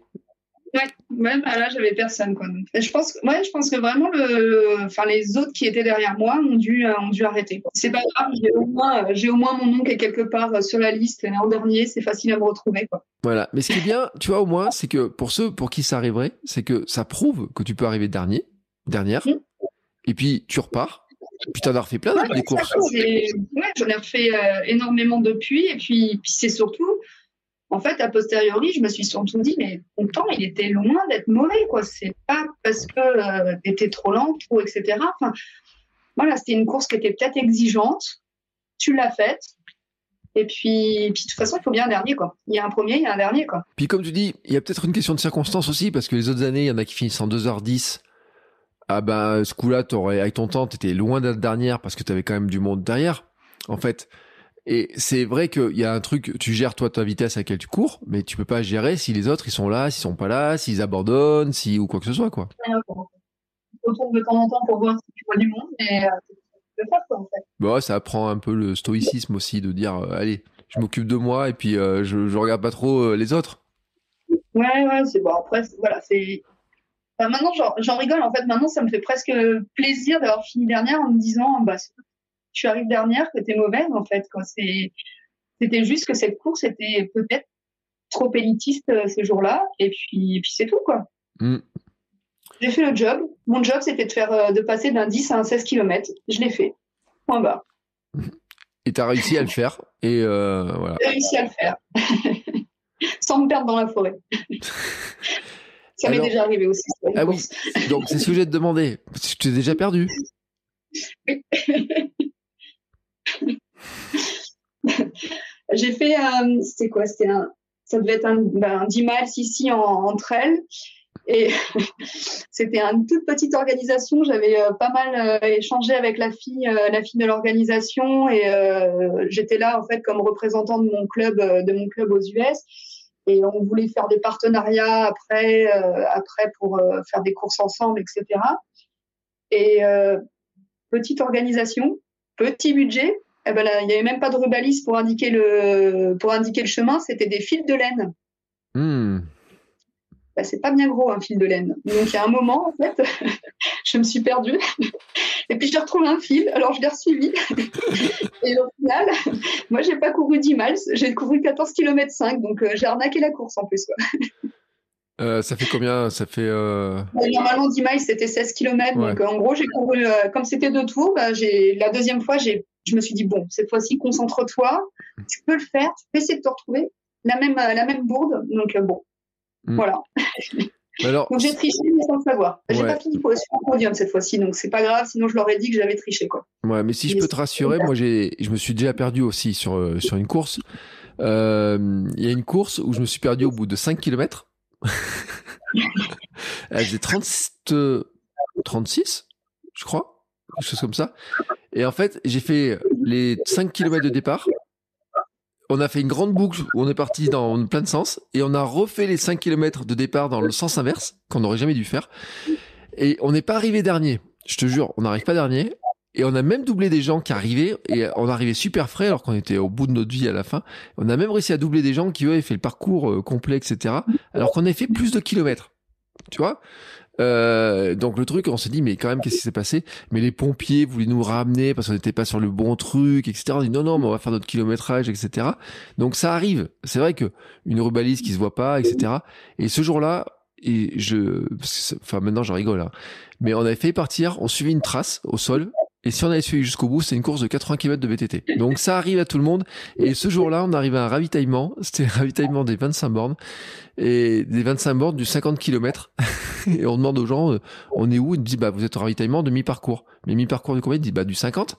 Ouais, même à là, j'avais personne. Quoi. je pense, ouais, je pense que vraiment, le, enfin, les autres qui étaient derrière moi ont dû, ont dû arrêter. C'est pas grave, j'ai au moins, j'ai au moins mon nom qui est quelque part sur la liste en dernier. C'est facile à me retrouver. Quoi. Voilà. Mais ce qui est bien, tu vois, au moins, c'est que pour ceux pour qui ça arriverait, c'est que ça prouve que tu peux arriver dernier, dernière, mmh. et puis tu repars. Puis t'en as refait plein des courses. Ouais, j'en ai refait euh, énormément depuis. Et puis, puis c'est surtout, en fait, a posteriori, je me suis surtout dit, mais ton temps, il était loin d'être mauvais, quoi. C'est pas parce que euh, trop lent ou etc. Enfin, voilà, c'était une course qui était peut-être exigeante. Tu l'as faite. Et puis, puis, de toute façon, il faut bien un dernier, quoi. Il y a un premier, il y a un dernier, quoi. Puis, comme tu dis, il y a peut-être une question de circonstance aussi, parce que les autres années, il y en a qui finissent en 2h10. Ah ben, ce coup-là, avec ton temps, t'étais loin d'être dernière parce que t'avais quand même du monde derrière. En fait, et c'est vrai qu'il y a un truc, tu gères toi ta vitesse à laquelle tu cours, mais tu peux pas gérer si les autres ils sont là, s'ils sont pas là, s'ils abandonnent, si ou quoi que ce soit quoi. On retourne de temps en temps pour voir si tu vois du monde, mais euh, faire quoi en fait. Bah ça apprend un peu le stoïcisme aussi de dire euh, allez, je m'occupe de moi et puis euh, je, je regarde pas trop les autres. Ouais ouais, c'est bon après voilà c'est maintenant j'en rigole en fait maintenant ça me fait presque plaisir d'avoir fini dernière en me disant bah tu arrives dernière, que tu es mauvaise, en fait. C'était juste que cette course était peut-être trop élitiste euh, ce jour-là, et puis, puis c'est tout, quoi. Mm. J'ai fait le job. Mon job, c'était de faire, euh, de passer d'un 10 à un 16 km. Je l'ai fait. Point bas. Et tu as réussi à le faire. Et euh, voilà. J'ai réussi à le faire. Sans me perdre dans la forêt. Ça m'est déjà arrivé aussi. Ah oui, donc c'est ce que j'ai te demander. Tu t'es déjà perdu. J'ai fait, euh, c'était quoi? C'était un, ça devait être un, ben, 10 miles ici en, entre elles. Et c'était une toute petite organisation. J'avais euh, pas mal euh, échangé avec la fille, la fille de l'organisation, et j'étais là en fait comme représentant de mon club, de mon club aux US. Et on voulait faire des partenariats après, après pour faire des courses ensemble, etc. Et petite organisation, petit budget, eh ben il n'y avait même pas de rubaliste pour indiquer le, pour indiquer le chemin, c'était des fils de laine. Hmm. Ben, c'est pas bien gros un fil de laine. Donc il y a un moment, en fait, je me suis perdue. Et puis j'ai retrouvé un fil, alors je l'ai suivi. Et au final, moi j'ai pas couru 10 miles, j'ai couru 14 km 5, donc euh, j'ai arnaqué la course en plus. Euh, ça fait combien? Ça fait. Euh... Normalement, 10 miles, c'était 16 km. Donc, en gros, j'ai couru, comme c'était deux tours, bah, la deuxième fois, j'ai je me suis dit, bon, cette fois-ci, concentre-toi, tu peux le faire, tu peux essayer de te retrouver la même, euh, la même bourde. Donc, euh, bon, mm. voilà. Alors, donc j'ai triché mais sans le savoir. J'ai pas fini pour le podium cette fois-ci, donc c'est pas grave. Sinon je leur ai dit que j'avais triché quoi. Ouais, mais si je peux te rassurer, moi j'ai, je me suis déjà perdu aussi sur euh, sur une course. Il y a une course où je me suis perdu au bout de 5 km. Elle faisait 30, 36, je crois, quelque chose comme ça. Et en fait, j'ai fait les 5 km de départ. On a fait une grande boucle où on est parti dans plein de sens et on a refait les 5 km de départ dans le sens inverse qu'on n'aurait jamais dû faire. Et on n'est pas arrivé dernier. Je te jure, on n'arrive pas dernier. Et on a même doublé des gens qui arrivaient et on arrivait super frais alors qu'on était au bout de notre vie à la fin. On a même réussi à doubler des gens qui eux avaient fait le parcours euh, complet, etc. Alors qu'on avait fait plus de kilomètres. Tu vois? Euh, donc le truc, on s'est dit mais quand même qu'est-ce qui s'est passé? Mais les pompiers voulaient nous ramener parce qu'on n'était pas sur le bon truc, etc. On dit non non mais on va faire notre kilométrage, etc. Donc ça arrive. C'est vrai que une rubalise qui se voit pas, etc. Et ce jour-là, et je, enfin maintenant j'en rigole, hein, mais on avait fait partir, on suivait une trace au sol et si on avait suivi jusqu'au bout, c'est une course de 80 km de VTT. Donc ça arrive à tout le monde. Et ce jour-là, on arrive à un ravitaillement. C'était un ravitaillement des 25 bornes. Et des 25 bornes du 50 km. et on demande aux gens, euh, on est où? Ils disent, bah, vous êtes au ravitaillement de mi-parcours. Mais mi-parcours de combien? Ils disent, bah, du 50.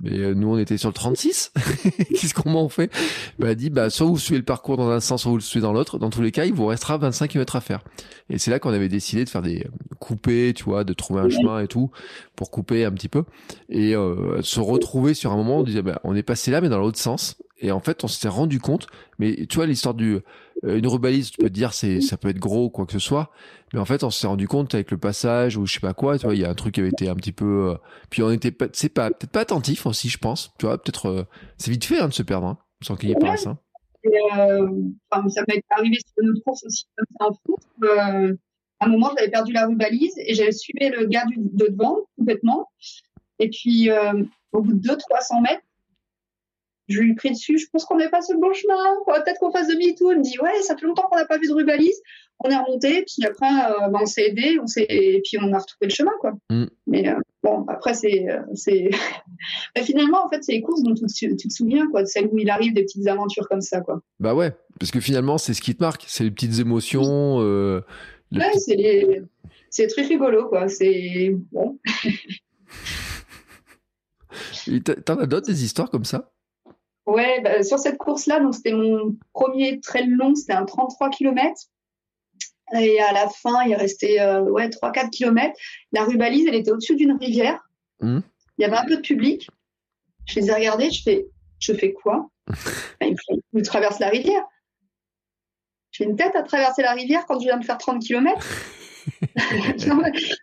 Mais euh, nous, on était sur le 36. Qu'est-ce qu'on fait? Bah, Elle dit, bah, soit vous suivez le parcours dans un sens, soit vous le suivez dans l'autre. Dans tous les cas, il vous restera 25 km à faire. Et c'est là qu'on avait décidé de faire des euh, couper, tu vois, de trouver un chemin et tout, pour couper un petit peu. Et euh, se retrouver sur un moment, on disait, bah, on est passé là, mais dans l'autre sens. Et en fait, on s'était rendu compte, mais tu vois, l'histoire du, une rubalise, tu peux te dire, c'est, ça peut être gros, quoi que ce soit. Mais en fait, on s'est rendu compte avec le passage ou je sais pas quoi, tu vois, il y a un truc qui avait été un petit peu, euh, puis on était pas, c'est pas, peut-être pas attentif aussi, je pense, tu vois, peut-être, euh, c'est vite fait hein, de se perdre, hein, sans qu'il y ait pas euh, ça. ça m'est arrivé sur une autre course aussi, comme ça, en foot. Euh, à un moment, j'avais perdu la rubalise et j'avais suivi le gars du, de devant complètement. Et puis, euh, au bout de 200-300 mètres, je lui ai pris dessus. Je pense qu'on n'est pas sur le bon chemin. Peut-être qu'on fasse demi-tour. Il me dit Ouais, ça fait longtemps qu'on n'a pas vu de rubalise. On est remonté. Puis après, euh, ben, on s'est aidé. On s'est... Et puis, on a retrouvé le chemin. Quoi. Mm. Mais euh, bon, après, c'est. c'est... Mais finalement, en fait, c'est les courses dont tu, te souviens, quoi, de celles où il arrive des petites aventures comme ça. Quoi. Bah ouais, parce que finalement, c'est ce qui te marque. C'est les petites émotions. Ouais, c'est, c'est très rigolo, quoi. C'est bon. T'en as d'autres des histoires comme ça? Ouais, bah, sur cette course-là, donc c'était mon premier trail long, c'était un 33 km. Et à la fin, il restait euh, ouais, 3-4 km. La rue Balise, elle était au-dessus d'une rivière. Mmh. Il y avait un peu de public. Je les ai regardés, je fais, je fais quoi? Il me traverse la rivière. J'ai une tête à traverser la rivière quand je viens de faire 30 km.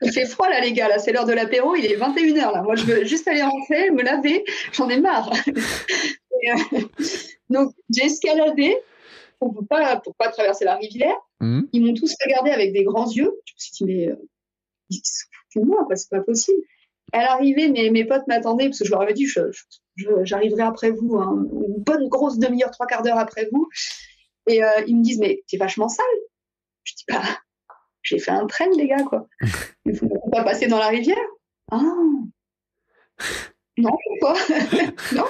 il fait froid là les gars, là c'est l'heure de l'apéro, il est 21h là. Moi je veux juste aller rentrer, me laver, j'en ai marre. Euh, donc j'ai escaladé pour ne pas, pour pas traverser la rivière. Mmh. Ils m'ont tous regardé avec des grands yeux. Je me suis dit mais euh, ils se moi, c'est pas possible. À l'arrivée, mes, mes potes m'attendaient parce que je leur avais dit j'arriverai après vous, hein. une bonne grosse demi-heure, trois quarts d'heure après vous. Et euh, ils me disent, mais t'es vachement sale. Je dis, bah, j'ai fait un train, les gars, quoi. Il faut pas passer dans la rivière. Ah. Non, quoi. non.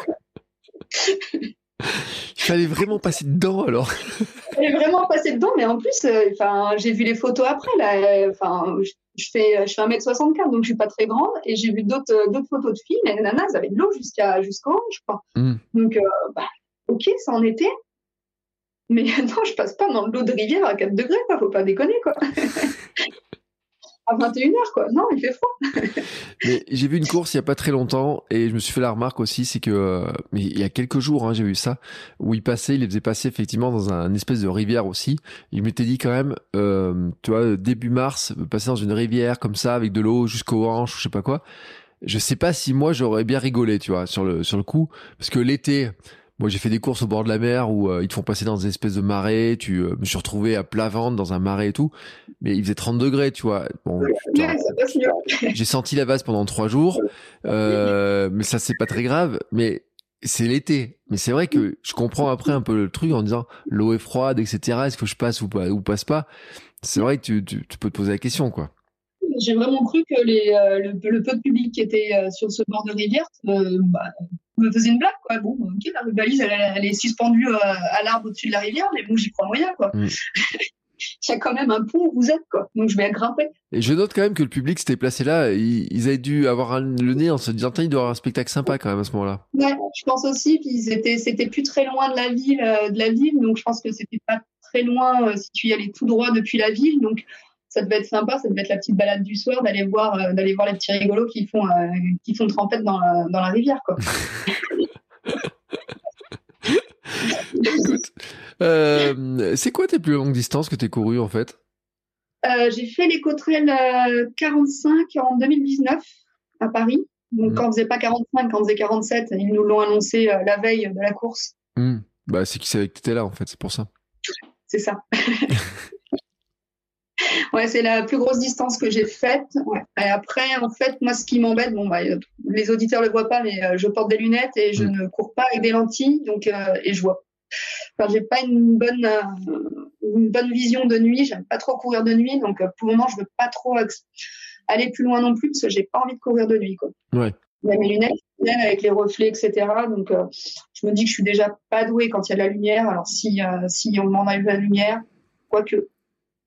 Il fallait vraiment passer dedans, alors. Il fallait vraiment passer dedans, mais en plus, euh, j'ai vu les photos après, là. Enfin, je fais, je fais 1m64, donc je suis pas très grande, et j'ai vu d'autres, photos de filles, les nanas, elles avaient de l'eau jusqu'à, hanche, je crois. Hmm. Donc, euh, bah, ok, ça en était, mais non, je passe pas dans l'eau de rivière à 4 degrés, quoi. Faut pas déconner, quoi. à 21h, quoi. Non, il fait froid. mais j'ai vu une course il y a pas très longtemps et je me suis fait la remarque aussi, c'est que, euh, mais il y a quelques jours, hein, j'ai vu ça, où il passait, il les faisait passer effectivement dans un espèce de rivière aussi. Il m'était dit quand même, euh, tu vois, début mars, passer dans une rivière comme ça avec de l'eau jusqu'aux hanches, je sais pas quoi. Je sais pas si moi j'aurais bien rigolé, tu vois, sur le sur le coup, parce que l'été, moi, j'ai fait des courses au bord de la mer où euh, ils te font passer dans des espèces de marais. Tu euh, me suis retrouvé à plat ventre dans un marais et tout, mais il faisait 30 degrés, tu vois. Bon, j'ai senti la vase pendant trois jours, euh, mais ça c'est pas très grave. Mais c'est l'été. Mais c'est vrai que je comprends après un peu le truc en disant l'eau est froide, etc. Est-ce que je passe ou pas ou passe pas C'est vrai que tu, tu, tu, peux te poser la question, quoi j'ai vraiment cru que les, le, peu de public qui était sur ce bord de rivière bah, me faisait une blague, quoi. Bon, ok, la balise, elle, est suspendue euh, à, l'arbre au-dessus de la rivière, mais bon, j'y crois moyen, quoi. Il y a quand même un pont où vous êtes, quoi. Donc je vais grimper. Et je note quand même que le public s'était placé là. Ils, avaient dû avoir le nez en se disant, il doit y avoir un spectacle sympa quand même à ce moment-là. Ouais, je pense aussi. Puis c'était, c'était plus très loin de la ville, euh, de la ville. Donc je pense que c'était pas très loin euh, si tu y allais tout droit depuis la ville. Donc ça devait être sympa, ça devait être la petite balade du soir d'aller voir, euh, d'aller voir les petits rigolos qui font, euh, qui font trempette dans la, dans la rivière, quoi. Écoute, euh, c'est quoi tes plus longues distances que tu as courues en fait? J'ai fait les 45 en 2019 à Paris. Donc, mmh. quand on faisait pas 45, quand on faisait 47, ils nous l'ont annoncé la veille de la course. Mmh. Bah, c'est qui savait que tu étais là en fait, c'est pour ça. C'est ça. ouais, c'est la plus grosse distance que j'ai faite. Et après, en fait, moi, ce qui m'embête, bon, bah, les auditeurs le voient pas, mais euh, je porte des lunettes et je mm. ne cours pas avec des lentilles, donc euh, et je vois. Enfin, j'ai pas une bonne euh, une bonne vision de nuit. J'aime pas trop courir de nuit, donc pour le moment, je veux pas trop aller plus loin non plus parce que j'ai pas envie de courir de nuit, quoi. Ouais. mes lunettes, même avec les reflets, etc. Donc, je me dis que je suis déjà pas douée quand il y a de la lumière. Alors, si, si on m'enlève la lumière, quoique,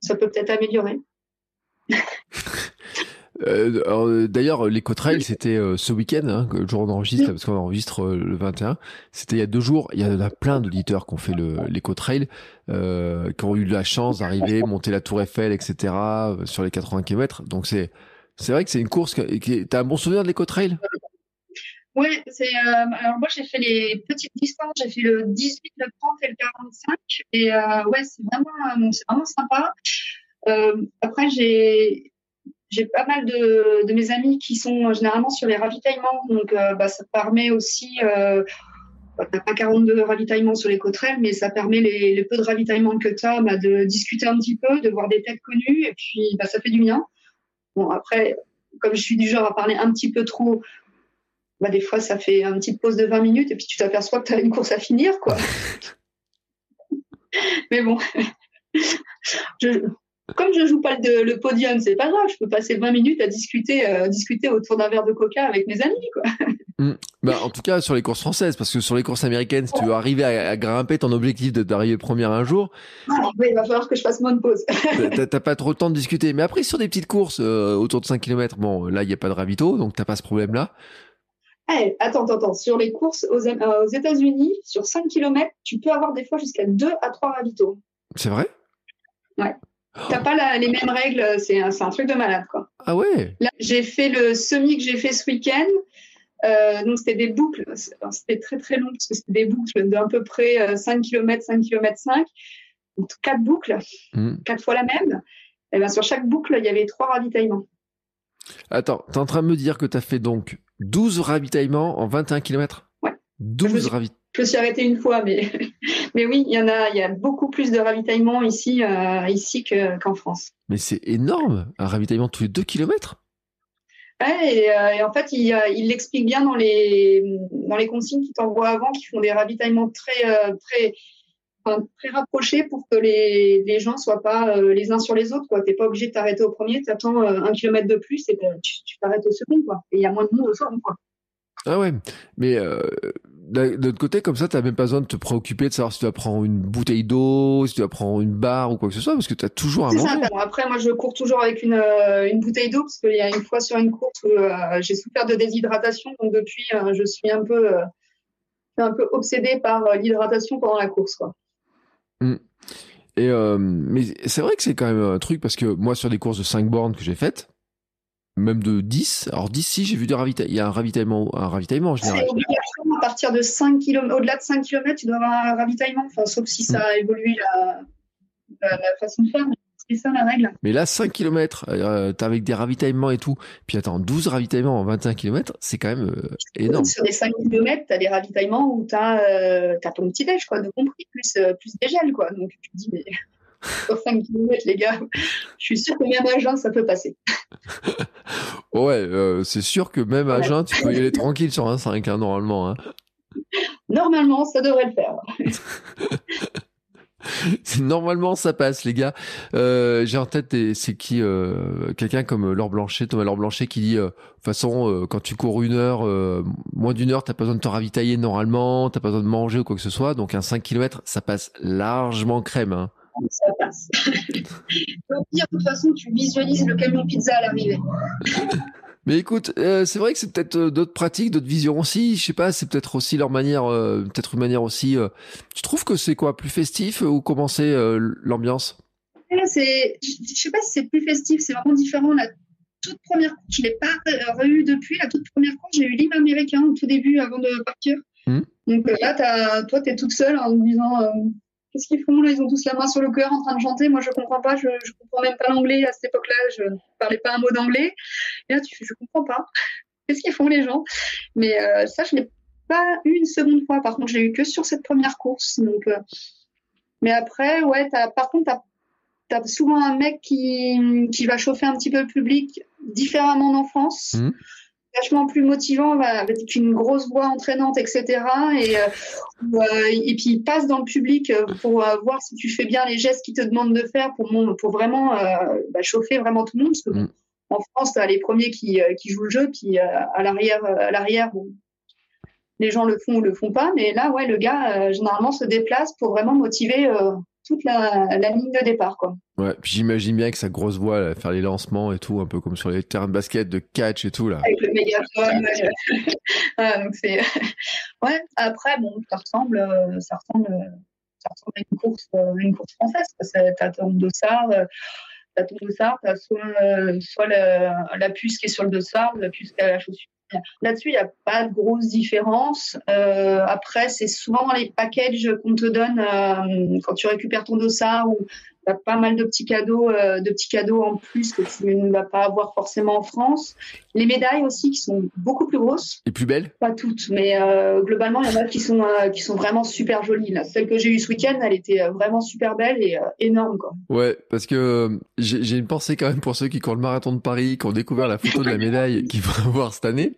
ça peut peut-être améliorer. Euh, d'ailleurs, l'éco-trail, c'était euh, ce week-end, hein, le jour où on enregistre, parce qu'on enregistre euh, le 21. C'était il y a deux jours. Il y en a plein d'auditeurs qui ont fait l'éco-trail, qui ont eu la chance d'arriver, monter la Tour Eiffel, etc. sur les 80 km. Donc c'est c'est vrai que c'est une course. T'as un bon souvenir de l'éco-trail oui, c'est alors moi j'ai fait les petites distances, j'ai fait le 18, le 30 et le 45 et ouais c'est vraiment c'est vraiment sympa. après j'ai pas mal de, de, mes amis qui sont généralement sur les ravitaillements, donc euh, bah, ça permet aussi euh, n'as pas 42 ravitaillements sur les coterelles, mais ça permet les, peu de ravitaillements que tu as bah, de discuter un petit peu, de voir des têtes connues, et puis bah, ça fait du bien. Bon, après, comme je suis du genre à parler un petit peu trop, bah, des fois, ça fait une petite pause de 20 minutes, et puis tu t'aperçois que tu as une course à finir, quoi. mais bon, je, comme je joue pas le, le podium, c'est pas grave, je peux passer 20 minutes à discuter, euh, discuter autour d'un verre de coca avec mes amis, quoi. Hmm. Bah, en tout cas, sur les courses françaises, parce que sur les courses américaines, si tu veux arriver à, grimper ton objectif d'arriver premier un jour. Ah, oui, il va falloir que je fasse moins de pause. t'as pas trop le temps de discuter. Mais après, sur des petites courses euh, autour de 5 km, bon, là, il n'y a pas de ravito, donc t'as pas ce problème-là. Eh, attends, attends, attends. Sur les courses aux, euh, aux États-Unis, sur 5 km, tu peux avoir des fois jusqu'à 2 à 3 ravitaux. C'est vrai? Ouais. T'as pas les mêmes règles, c'est un, un, truc de malade, quoi. Ah ouais? J'ai fait le semi que j'ai fait ce week-end. Euh, donc, c'était des boucles. C'était très, très long parce que c'était des boucles d'à peu près 5 km, 5 km 5. Donc, quatre boucles, hmm. quatre fois la même. Et bien, sur chaque boucle, il y avait trois ravitaillements. Attends, tu es en train de me dire que tu as fait donc 12 ravitaillements en 21 km Ouais. 12 ravitaillements. Je me suis arrêtée une fois, mais, mais oui, il y en a, il y a beaucoup plus de ravitaillements ici, euh, ici qu'en France. Mais c'est énorme, un ravitaillement tous les 2 km Ouais, euh, et, en fait, il, il l'explique bien dans les, dans les consignes qu'il t'envoie avant, qui font des ravitaillements très, euh, très, très rapprochés pour que les, les gens soient pas les uns sur les autres. Tu n'es pas obligé de t'arrêter au premier, tu attends un kilomètre de plus et tu t'arrêtes au second. Quoi. Et il y a moins de monde au second. Quoi. Ah ouais, mais de l'autre côté, comme ça, tu n'as même pas besoin de te préoccuper de savoir si tu vas prendre une bouteille d'eau, si tu vas prendre une barre ou quoi que ce soit, parce que tu as toujours un manger. après, moi, je cours toujours avec une, euh, une bouteille d'eau, parce qu'il y a une fois sur une course où euh, j'ai souffert de déshydratation, donc depuis, euh, je suis un peu, un peu obsédée par l'hydratation pendant la course. Quoi. Mmh. Et mais c'est vrai que c'est quand même un truc, parce que moi, sur des courses de 5 bornes que j'ai faites, même de 10. Alors 10, si, j'ai vu des ravitaillements. Il y a un ravitaillement, un ravitaillement en général. à partir de 5 km, au-delà de 5 km, tu dois avoir un ravitaillement. Enfin, sauf si ça a évolué la, la, façon de faire. C'est ça la règle. Mais là, 5 km, euh, t'as avec des ravitaillements et tout. Puis attends, 12 ravitaillements en 21 km, c'est quand même euh, énorme. Sur les 5 km, t'as des ravitaillements où t'as euh, as ton petit déj, quoi, de compris, plus, plus des gels, quoi. Donc tu te dis, mais sur 5 km, les gars, je suis sûr que même à jeun, ça peut passer. ouais, c'est sûr que même à jeun, tu peux y aller tranquille sur un 5, hein, normalement. Hein. Normalement, ça devrait le faire. Normalement, ça passe, les gars. Euh, j'ai en tête, c'est qui euh, Quelqu'un comme Laure Blanchet, Thomas Laure Blanchet, qui dit, de toute façon, quand tu cours une heure, moins d'une heure, t'as pas besoin de te ravitailler normalement, t'as pas besoin de manger ou quoi que ce soit. Donc un 5 km, ça passe largement crème. Hein ça passe. Au pire, de toute façon, tu visualises le camion pizza à l'arrivée. Mais écoute, euh, c'est vrai que c'est peut-être euh, d'autres pratiques, d'autres visions aussi. Je sais pas, c'est peut-être aussi leur manière, euh, peut-être une manière aussi. tu trouves que c'est quoi, plus festif ou comment c'est l'ambiance? C'est, je sais pas si c'est plus festif, c'est vraiment différent. La toute première je l'ai pas re depuis. La toute première course, j'ai eu l'hymne américain au tout début avant de partir. Hmm. Donc là, toi, tu es toute seule en me disant Qu'est-ce qu'ils font là? Ils ont tous la main sur le cœur en train de chanter. Moi, je comprends pas. Je, je comprends même pas l'anglais à cette époque-là. Je ne parlais pas un mot d'anglais. Et là, tu fais, je comprends pas. Qu'est-ce qu'ils font les gens? Mais euh, ça, je l'ai pas eu une seconde fois. Par contre, je l'ai eu que sur cette première course. Donc, euh, mais après, ouais. Par contre, tu as, souvent un mec qui, qui va chauffer un petit peu le public différemment d'en France. Mmh vachement plus motivant avec une grosse voix entraînante, etc. Et, euh, euh, et puis il passe dans le public euh, pour voir si tu fais bien les gestes qu'il te demande de faire pour, pour vraiment bah, chauffer vraiment tout le monde. Parce que mm. en France, tu as les premiers qui, qui jouent le jeu, puis à l'arrière, à l'arrière, les gens le font ou le font pas. Mais là, ouais, le gars généralement se déplace pour vraiment motiver toute la, ligne de départ, quoi. Ouais, j'imagine bien avec sa grosse voix, faire les lancements et tout, un peu comme sur les terrains de basket, de catch et tout, là. Avec le mégaphone, ouais. donc c'est... ouais, après, bon, ça ressemble, euh, ça ressemble, ça ressemble à une course, euh, une course française, t'as ton dossard, euh, t'as ton dossard, t'as soit, soit la, la, puce qui est sur le dossard, la puce qui a la chaussure Là-dessus, il n'y a pas de grosse différence. Euh, après, c'est souvent dans les packages qu'on te donne euh, quand tu récupères ton dossard ou Tu as pas mal de petits cadeaux, euh, de petits cadeaux en plus que tu ne vas pas avoir forcément en France. Les médailles aussi qui sont beaucoup plus grosses. Et plus belles? Pas toutes, mais euh, globalement, il y en a qui sont, euh, qui sont vraiment super jolies. Là. Celle que j'ai eue ce week-end, elle était vraiment super belle et énorme. Quoi. Ouais, parce que j'ai une pensée quand même pour ceux qui courent le marathon de Paris, qui ont découvert la photo de la médaille qu'ils vont avoir cette année.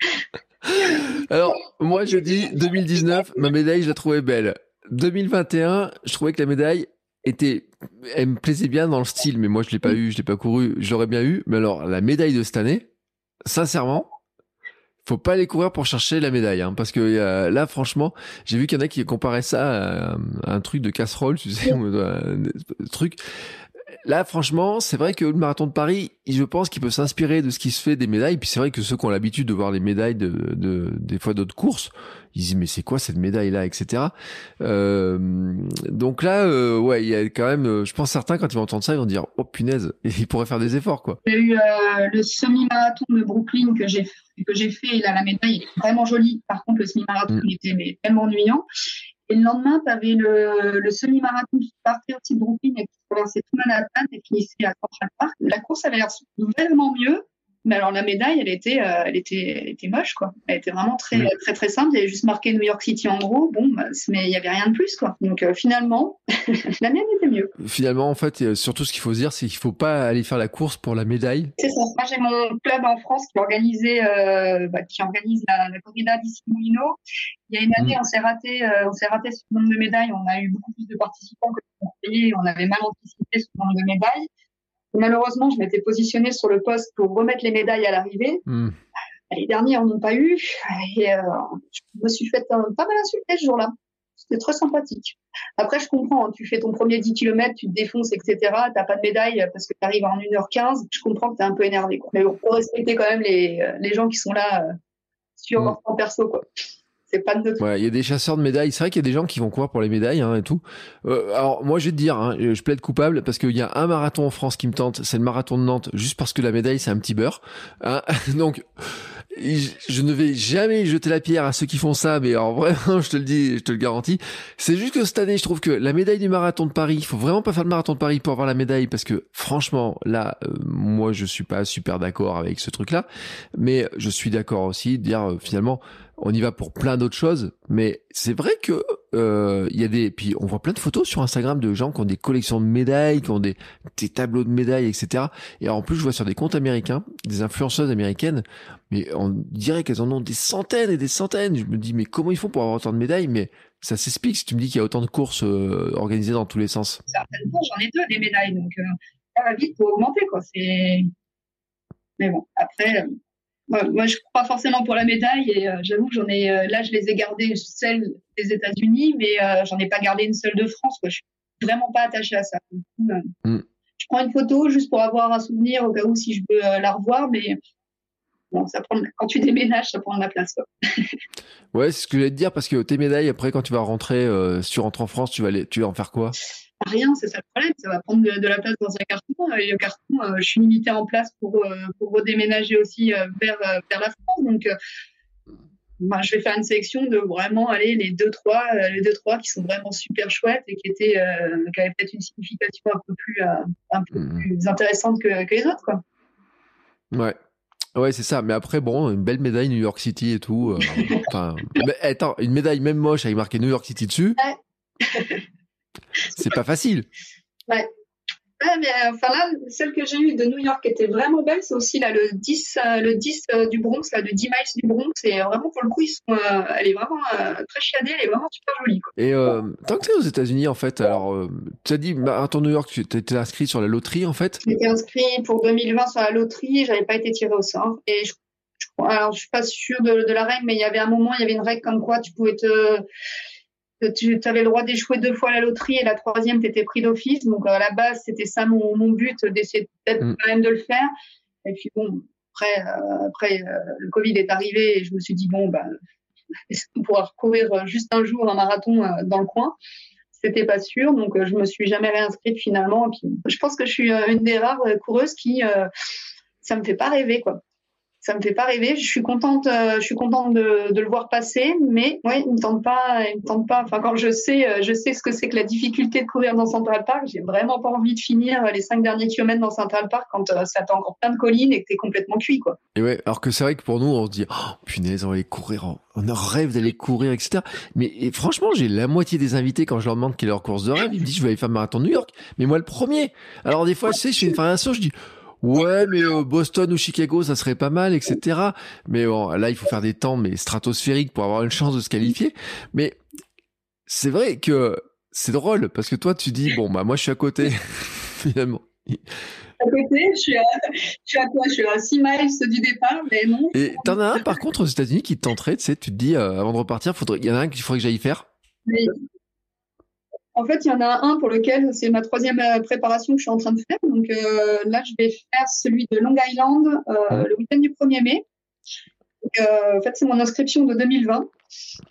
Alors, moi, je dis 2019, ma médaille, je la trouvais belle. 2021, je trouvais que la médaille était, elle me plaisait bien dans le style, mais moi, je l'ai pas eu, je l'ai pas couru, j'aurais bien eu. Mais alors, la médaille de cette année, sincèrement, faut pas aller courir pour chercher la médaille, hein, parce que euh, là, franchement, j'ai vu qu'il y en a qui comparaient ça à, un truc de casserole, tu sais, un truc là, franchement, c'est vrai que le marathon de Paris, je pense qu'il peut s'inspirer de ce qui se fait des médailles. Puis c'est vrai que ceux qui ont l'habitude de voir les médailles de, de des fois d'autres courses, ils disent mais c'est quoi cette médaille là, etc. Euh, donc là, euh, ouais, il y a quand même, euh, je pense certains quand ils vont entendre ça, ils vont dire oh punaise, ils pourraient faire des efforts quoi. J'ai eu euh, le semi-marathon de Brooklyn que j'ai que j'ai fait, et là la médaille est vraiment jolie. Par contre, le semi-marathon mm. il était mais, tellement ennuyant. Et le lendemain, tu avais le, le semi-marathon qui partait aussi de Brooklyn et qui traversait tout Manhattan et finissait à Central Park. La course avait l'air vraiment mieux. Mais alors la médaille, elle était, euh, elle était, elle était moche quoi. Elle était vraiment très, très, très simple. Il y avait juste marqué New York City en gros. Bon, bah, mais il y avait rien de plus quoi. Donc euh, finalement, la mienne était mieux. Finalement, en fait, surtout ce qu'il faut se dire, c'est qu'il faut pas aller faire la course pour la médaille. C'est ça. Moi, j'ai mon club en France qui organisait, euh, bah, qui organise la, la corrida d'ici Moulineau. Il y a une année, mm. on s'est raté, euh, on s'est raté sur le nombre de médailles. On a eu beaucoup plus de participants que on avait mal anticipé le nombre de médailles. Malheureusement, je m'étais positionnée sur le poste pour remettre les médailles à l'arrivée. Hmm. Les dernières n'ont pas eu. Et euh, je me suis fait pas mal insulter ce jour-là. C'était très sympathique. Après, je comprends. Hein, tu fais ton premier 10 km, tu te défonces, etc. T'as pas de médaille parce que tu arrives en 1h15. Je comprends que tu es un peu énervé. Quoi. Mais bon, faut respecter quand même les, euh, les gens qui sont là euh, sur hmm. leur temps perso. Quoi c'est pas de Ouais, il y a des chasseurs de médailles. C'est vrai qu'il y a des gens qui vont courir pour les médailles hein, et tout. Euh, alors moi, je vais te dire, hein, je plaide coupable parce qu'il y a un marathon en France qui me tente, c'est le marathon de Nantes, juste parce que la médaille c'est un petit beurre. Hein Donc je ne vais jamais jeter la pierre à ceux qui font ça, mais alors vraiment, je te le dis, je te le garantis. C'est juste que cette année, je trouve que la médaille du marathon de Paris, il faut vraiment pas faire le marathon de Paris pour avoir la médaille, parce que franchement, là, euh, moi, je suis pas super d'accord avec ce truc-là, mais je suis d'accord aussi de dire euh, finalement, on y va pour plein d'autres choses, mais c'est vrai que euh, il y a des, puis on voit plein de photos sur Instagram de gens qui ont des collections de médailles, qui ont des, tableaux de médailles, etc. Et en plus, je vois sur des comptes américains, des influenceuses américaines, mais on dirait qu'elles en ont des centaines et des centaines. Je me dis, mais comment ils font pour avoir autant de médailles? Mais ça s'explique si tu me dis qu'il y a autant de courses euh, organisées dans tous les sens. Certainement, j'en ai deux des médailles, donc euh, ça va vite augmenter, quoi. Mais bon, après. Moi, je crois pas forcément pour la médaille et euh, j'avoue que j'en ai. Euh, là, je les ai gardées celles des États-Unis, mais euh, j'en ai pas gardé une seule de France. Quoi. Je suis vraiment pas attachée à ça. Mm. Je prends une photo juste pour avoir un souvenir au cas où si je veux la revoir, mais bon, ça prend. Quand tu déménages, ça prend de la place. Quoi. ouais, c'est ce que je voulais te dire parce que tes médailles, après, quand tu vas rentrer, si tu rentres en France, tu vas aller, tu vas en faire quoi? Rien, c'est ça le problème. Ça va prendre de, la place dans un carton. Et le carton, euh, je suis limitée en place pour, euh, pour redéménager aussi euh, vers, vers la France. Donc, bah, je vais faire une sélection de vraiment aller les deux trois les deux trois qui sont vraiment super chouettes et qui étaient qui avaient peut-être une signification un peu plus un peu mmh. plus intéressante que, que les autres quoi. Ouais. Ouais, c'est ça. Mais après, bon, une belle médaille New York City et tout. enfin, attends, une médaille même moche avec marqué New York City dessus. Ouais. C'est pas facile. Ouais. mais euh, enfin là, celle que j'ai eue de New York était vraiment belle. C'est aussi là le 10, euh, le 10 euh, du Bronx, là, le 10 miles du Bronx. Et vraiment, pour le coup, ils sont, elle est vraiment très chiadée, elle est vraiment super jolie. Quoi. Et tant que tu es aux États-Unis, en fait, alors, tu as dit, ton New York, tu étais inscrit sur la loterie, en fait? J'étais inscrit pour 2020 sur la loterie, j'avais pas été tiré au sort. Et je, alors, je suis pas sûre de, de la règle, mais il y avait un moment, il y avait une règle comme quoi tu pouvais te tu avais le droit d'échouer deux fois la loterie et la troisième, tu étais pris d'office. Donc, à la base, c'était ça mon, mon but, d'essayer peut-être mm. quand même de le faire. Et puis, bon, après, euh, après euh, le Covid est arrivé et je me suis dit, bon, bah, on pourra courir juste un jour un marathon euh, dans le coin? C'était pas sûr, donc je me suis jamais réinscrite finalement. Et puis, je pense que je suis une des rares coureuses qui, ça me fait pas rêver, quoi. Ça me fait pas rêver. Je suis contente, euh, je de, le voir passer, mais ouais, il me tente pas, il me tente pas. Enfin, quand je sais, euh, je sais ce que c'est que la difficulté de courir dans Central Park, j'ai vraiment pas envie de finir les cinq derniers kilomètres dans Central Park quand euh, ça t'a encore plein de collines et que t'es complètement cuit, quoi. Et ouais, alors que c'est vrai que pour nous, on se dit, oh, punaise, on va aller courir, on a rêve d'aller courir, etc. Mais franchement, j'ai la moitié des invités quand je leur demande quelle est leur course de rêve, ils me disent, je vais aller faire marathon New York. Mais moi, le premier. Alors des fois, tu sais, je fais une formation, je dis Ouais, mais euh, Boston ou Chicago, ça serait pas mal, etc. Mais bon, là, il faut faire des temps mais stratosphériques pour avoir une chance de se qualifier. Mais c'est vrai que c'est drôle parce que toi, tu dis bon bah moi, je suis à côté finalement. À côté, je suis à, je suis à quoi? Je suis à 6 miles du départ, mais non. Et t'en as un par contre aux États-Unis qui te tenterait, tu sais, tu te dis euh, avant de repartir, il y en a un qu'il faudrait que j'aille faire? En fait, il y en a un pour lequel c'est ma troisième euh, préparation que je suis en train de faire. Donc euh, là, je vais faire celui de Long Island euh, le week-end du 1er mai. en fait, c'est mon inscription de 2020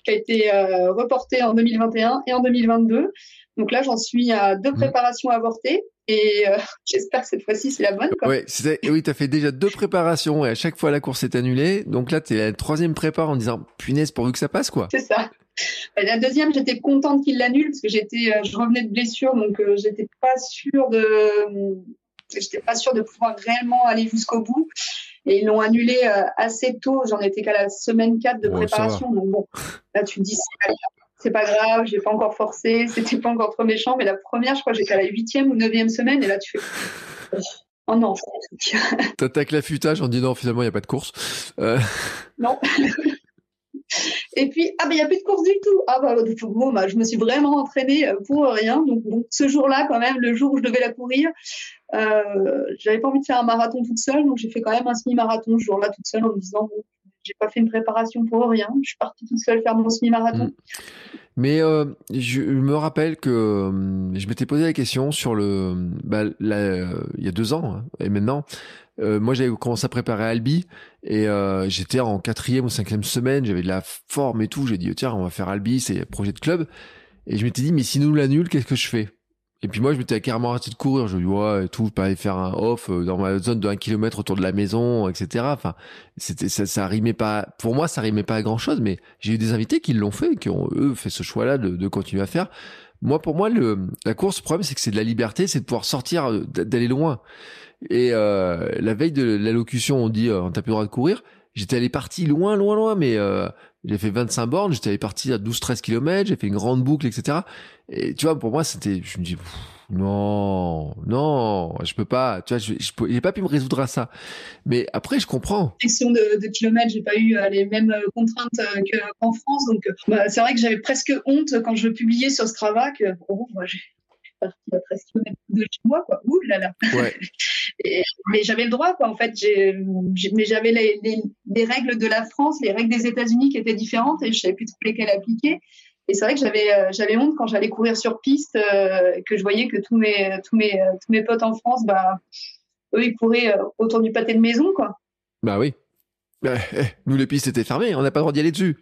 qui a été reportée en 2021 et en 2022. Donc là, j'en suis à deux mmh. préparations avortées et j'espère que cette fois-ci, c'est la bonne. Ouais, oui, tu as fait déjà deux préparations et à chaque fois, la course est annulée. Donc là, tu es la troisième prépa en disant punaise, pourvu que ça passe, quoi. C'est ça. Bah, la deuxième, j'étais contente qu'il l'annule parce que j'étais, euh, je revenais de blessure, donc euh, j'étais pas sûre de, j'étais pas sûre de pouvoir réellement aller jusqu'au bout. Et ils l'ont annulé euh, assez tôt. J'en étais qu'à la semaine 4 de préparation. Donc bon, là tu te dis c'est pas grave, j'ai pas encore forcé, c'était pas encore trop méchant. Mais la première, je crois, j'étais à la huitième ou neuvième semaine, et là tu fais. Oh non. T'attaques l'affûtage en disant finalement il n'y a pas de course. Non. Et puis, ah, ben, il n'y a plus de course du tout. Ah, bah, bon, bah, je me suis vraiment entraînée euh, pour rien. Donc, ce jour-là, quand même, le jour où je devais la courir, euh, j'avais pas envie de faire un marathon toute seule. Donc, j'ai fait quand même un semi-marathon ce jour-là toute seule en me disant, bon, j'ai pas fait une préparation pour rien. Je suis partie toute seule faire mon semi-marathon. Mm. Mais euh, je me rappelle que euh, je m'étais posé la question sur le, bah, il y a deux ans hein, et maintenant, euh, moi j'avais commencé à préparer Albi et euh, j'étais en quatrième ou cinquième semaine, j'avais de la forme et tout. J'ai dit tiens on va faire Albi, c'est projet de club. Et je m'étais dit mais si nous l'annule, qu'est-ce que je fais? Et puis moi je m'étais carrément arrêté de courir. Je me dis ouais et tout, pas aller faire un off euh, dans ma zone de 1 km autour de la maison, etc. Enfin c'était ça, ça rimait pas. Pour moi ça rimait pas à grand chose, mais j'ai eu des invités qui l'ont fait, qui ont eux fait ce choix-là de, de continuer à faire. Moi, pour moi, le, la course, le problème, c'est que c'est de la liberté, c'est de pouvoir sortir, d'aller loin. Et euh, la veille de l'allocution, on dit euh, on t'a plus le droit de courir. J'étais allé parti loin, loin, loin, mais euh, j'ai fait 25 bornes, j'étais allé parti à 12-13 km, j'ai fait une grande boucle, etc. Et tu vois, pour moi, c'était, je me dis, non, non, je peux pas, tu vois, je, j'ai pas pu me résoudre à ça. Mais après, je comprends. Question de, de kilomètres, j'ai pas eu les mêmes contraintes qu'en France, donc bah, c'est vrai que j'avais presque honte quand je publiais sur Strava que, oh, moi, j'ai parti à 13 km de chez moi, quoi. Ouh là là. Ouais. mais j'avais le droit, quoi. En fait, j'ai, mais j'avais les, les, règles de la France, les règles des États-Unis qui étaient différentes et je savais plus trop lesquelles appliquer. Et c'est vrai que j'avais, euh, j'avais honte quand j'allais courir sur piste, euh, que je voyais que tous mes, tous mes, euh, tous mes potes en France, bah, eux, ils couraient autour du pâté de maison, quoi. Bah oui. Eh, nous, les pistes étaient fermées, on n'a pas le droit d'y aller dessus.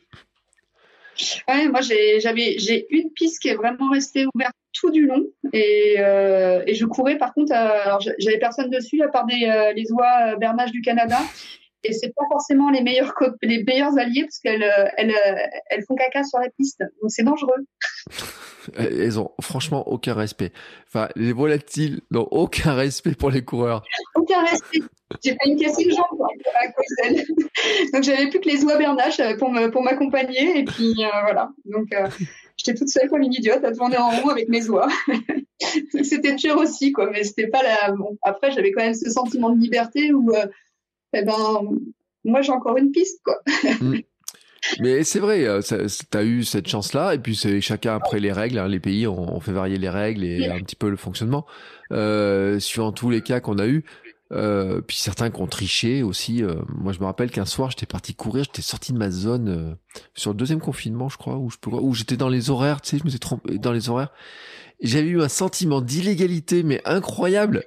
Ouais, moi j'ai j'avais j'ai une piste qui est vraiment restée ouverte tout du long et, euh, et je courais par contre alors j'avais personne dessus à part des euh, les oies euh, bernages du Canada et c'est pas forcément les meilleurs les meilleurs alliés parce qu'elles euh, elles, elles font caca sur la piste donc c'est dangereux. Elles ont franchement aucun respect. Enfin, les volatiles n'ont aucun respect pour les coureurs. Aucun respect. J'ai failli me casser une jambe à cause d'elle. Donc j'avais plus que les oies bernaches pour pour m'accompagner et puis voilà. Donc j'étais toute seule comme une idiote à tourner en rond avec mes oies. c'était dur aussi quoi, mais c'était pas la. Bon, après j'avais quand même ce sentiment de liberté où eh ben moi j'ai encore une piste quoi. Mm. Mais c'est vrai, euh, tu as eu cette chance-là, et puis c'est chacun après les règles, hein, les pays ont, fait varier les règles et un petit peu le fonctionnement, euh, suivant tous les cas qu'on a eu. Euh, puis certains qui ont triché aussi. Euh, moi, je me rappelle qu'un soir, j'étais parti courir, j'étais sorti de ma zone euh, sur le deuxième confinement, je crois, où je où j'étais dans les horaires, tu sais, je me suis trompé dans les horaires. J'avais eu un sentiment d'illégalité, mais incroyable.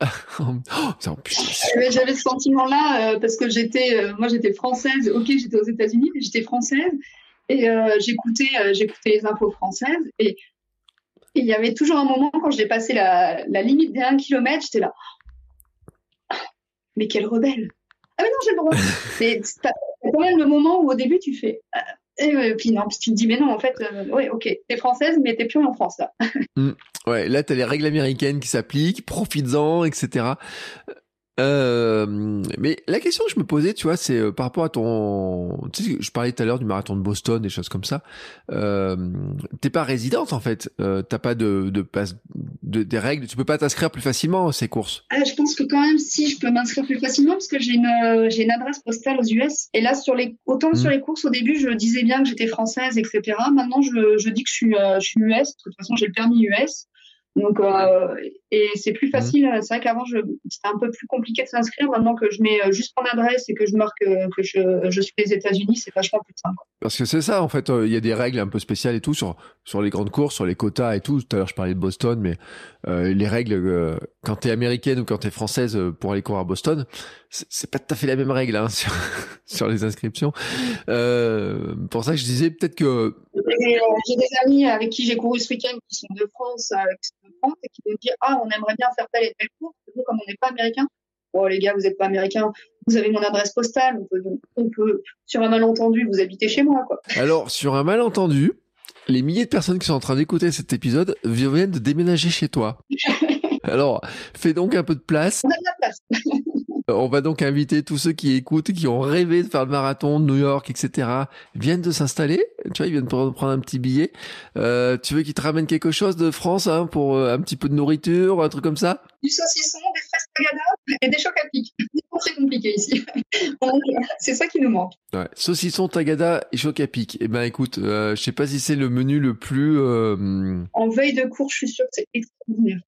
oh, J'avais ce sentiment-là parce que j'étais, moi, j'étais française. Ok, j'étais aux États-Unis, mais j'étais française et j'écoutais, j'écoutais les infos françaises et il y avait toujours un moment quand j'ai passé la, la limite des 1 km, j'étais là mais quel rebelle Ah mais non, j'ai le droit. mais t'as quand même le moment où au début tu fais. et puis non, puis tu te dis mais non, en fait, ouais, ok, t'es française, mais t'es plus en France là. Mmh. Ouais, là t'as les règles américaines qui s'appliquent, profites-en, etc. Euh, mais la question que je me posais, tu vois, c'est euh, par rapport à ton, tu sais, je parlais tout à l'heure du marathon de Boston, des choses comme ça. Euh, t'es pas résidente en fait, euh, t'as pas de, de, de, des règles, tu peux pas t'inscrire plus facilement à ces courses. Ah, je pense que quand même, si je peux m'inscrire plus facilement parce que j'ai une, euh, j'ai une adresse postale aux US. Et là, sur les, autant sur hmm. les courses au début, je disais bien que j'étais française, etc. Maintenant, je, je dis que je suis, je suis US. De toute façon, j'ai le permis US. Donc, euh, et c'est plus mhm. facile. C'est vrai qu'avant, c'était un peu plus compliqué de s'inscrire. Maintenant que je mets euh, juste mon adresse et que je marque euh, que je, je suis des États-Unis, c'est vachement plus simple. Parce que c'est ça, en fait, il y a des règles un peu spéciales et tout sur sur les grandes courses, sur les quotas et tout. Tout à l'heure, je parlais de Boston, mais les règles quand t'es américaine ou quand t'es française pour aller courir à Boston, c'est pas tout à fait la même règle hein, sur sur les inscriptions. pour ça que je disais peut-être que j'ai des amis avec qui j'ai couru ce week-end qui sont de France, et qui vont dire ah on aimerait bien faire telle et telle course. Nous comme on n'est pas américain, oh les gars vous n'êtes pas américain, vous avez mon adresse postale, on peut, sur un malentendu vous habitez chez moi quoi. Alors sur un malentendu, les milliers de personnes qui sont en train d'écouter cet épisode viennent de déménager chez toi. Alors, fais donc un peu de place. On a de la place. On va donc inviter tous ceux qui écoutent, qui ont rêvé de faire le marathon de New York, etc., viennent de s'installer. Tu vois, ils viennent prendre un petit billet. Euh, tu veux qu'ils te ramènent quelque chose de France hein, pour euh, un petit peu de nourriture, un truc comme ça? Du saucisson, des fraises tagada et des chocs à pic. C'est pas très compliqué ici. c'est ça qui nous manque. Ouais. Saucisson, tagada et choc à pic. Eh ben écoute, euh, je sais pas si c'est le menu le plus... Euh, en veille de cours, je suis sûre que c'est extraordinaire.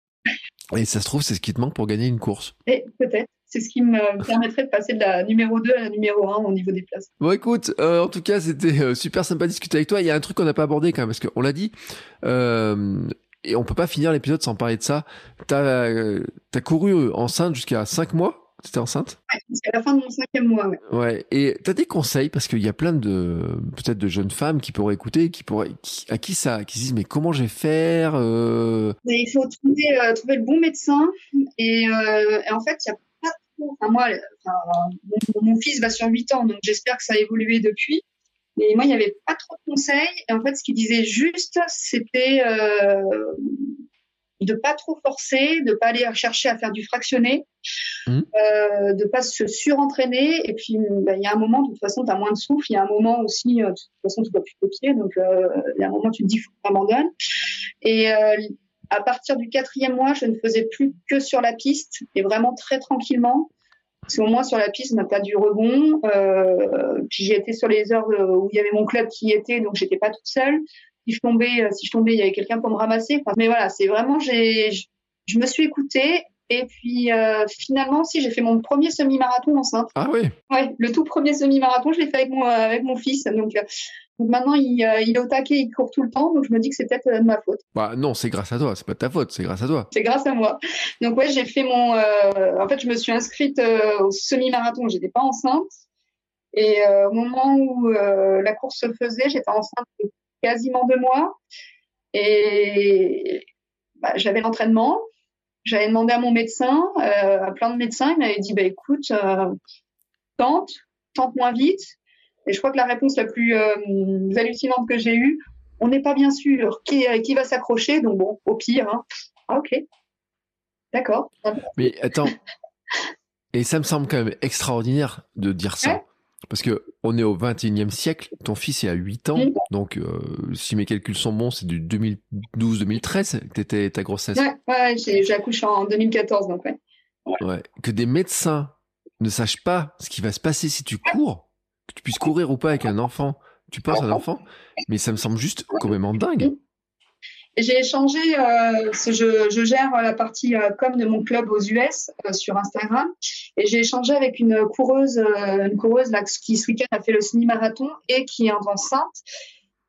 Et ça se trouve, c'est ce qui te manque pour gagner une course. Et peut-être c'est ce qui me permettrait de passer de la numéro 2 à la numéro 1 au niveau des places. Bon, écoute, euh, en tout cas, c'était euh, super sympa de discuter avec toi. Il y a un truc qu'on n'a pas abordé quand même, parce qu'on l'a dit, euh, et on peut pas finir l'épisode sans parler de ça. T'as as couru enceinte jusqu'à 5 mois? T'étais enceinte? Ouais, jusqu'à la fin de mon cinquième mois, ouais. Ouais, et t'as des conseils, parce qu'il y a plein de, peut-être de jeunes femmes qui pourraient écouter, qui pourraient, à qui ça, qui se disent, mais comment je vais faire Il faut trouver, trouver le bon médecin, et, et en fait, il y a moi, mon, fils va sur 8 ans, donc j'espère que ça a évolué depuis. Mais moi, il n'y avait pas trop de conseils. Et en fait, ce qu'il disait juste, c'était euh, de pas trop forcer, de pas aller chercher à faire du fractionné, mmh. euh, de pas se surentraîner. Et puis, bah, il y a un moment, de toute façon, tu as moins de souffle. Il y a un moment aussi, euh, de toute façon, tu dois plus tes pieds. Donc, euh, il y a un moment, tu te dis, faut que tu abandonnes. Et à partir du quatrième mois, je ne faisais plus que sur la piste et vraiment très tranquillement. Parce qu'au moins sur la piste, on n'a pas du rebond. Euh, j'y étais sur les heures où il y avait mon club qui y était, donc j'étais pas toute seule. Si je tombais, euh, si je tombais, il y avait quelqu'un pour me ramasser. mais voilà, c'est vraiment, j'ai, je me suis écoutée et puis euh, finalement, si j'ai fait mon premier semi-marathon enceinte. Ah oui. Ouais, le tout premier semi-marathon, je l'ai fait avec mon avec mon fils. Donc, euh, donc maintenant, il, euh, il, est au taquet, il court tout le temps. Donc je me dis que c'est peut-être de ma faute. Bah non, c'est grâce à toi. C'est pas de ta faute, c'est grâce à toi. C'est grâce à moi. Donc ouais, j'ai fait mon. en fait, je me suis inscrite au semi-marathon. J'étais pas enceinte. Et au moment où la course se faisait, j'étais enceinte de quasiment deux mois. Et bah, j'avais l'entraînement. J'avais demandé à mon médecin, euh, à plein de médecins, il m'avait dit bah écoute, euh, tente, tente moins vite. Et je crois que la réponse la plus euh, hallucinante que j'ai eue, on n'est pas bien sûr qui, qui va s'accrocher, donc bon, au pire. Hein. Ah, ok, d'accord. Mais attends, et ça me semble quand même extraordinaire de dire ça. Parce que on est au 21e siècle, ton fils est à 8 ans, donc euh, si mes calculs sont bons, c'est du 2012-2013 que t'étais ta grossesse. Ouais, ouais j'ai accouché en 2014, donc ouais. ouais. Que des médecins ne sachent pas ce qui va se passer si tu cours, tu puisses courir ou pas avec un enfant, tu penses à un enfant, mais ça me semble juste complètement dingue. J'ai échangé, euh, je, je, gère la partie euh, com de mon club aux US euh, sur Instagram, et j'ai échangé avec une coureuse, euh, une coureuse là, qui ce week-end a fait le semi-marathon et qui est enceinte,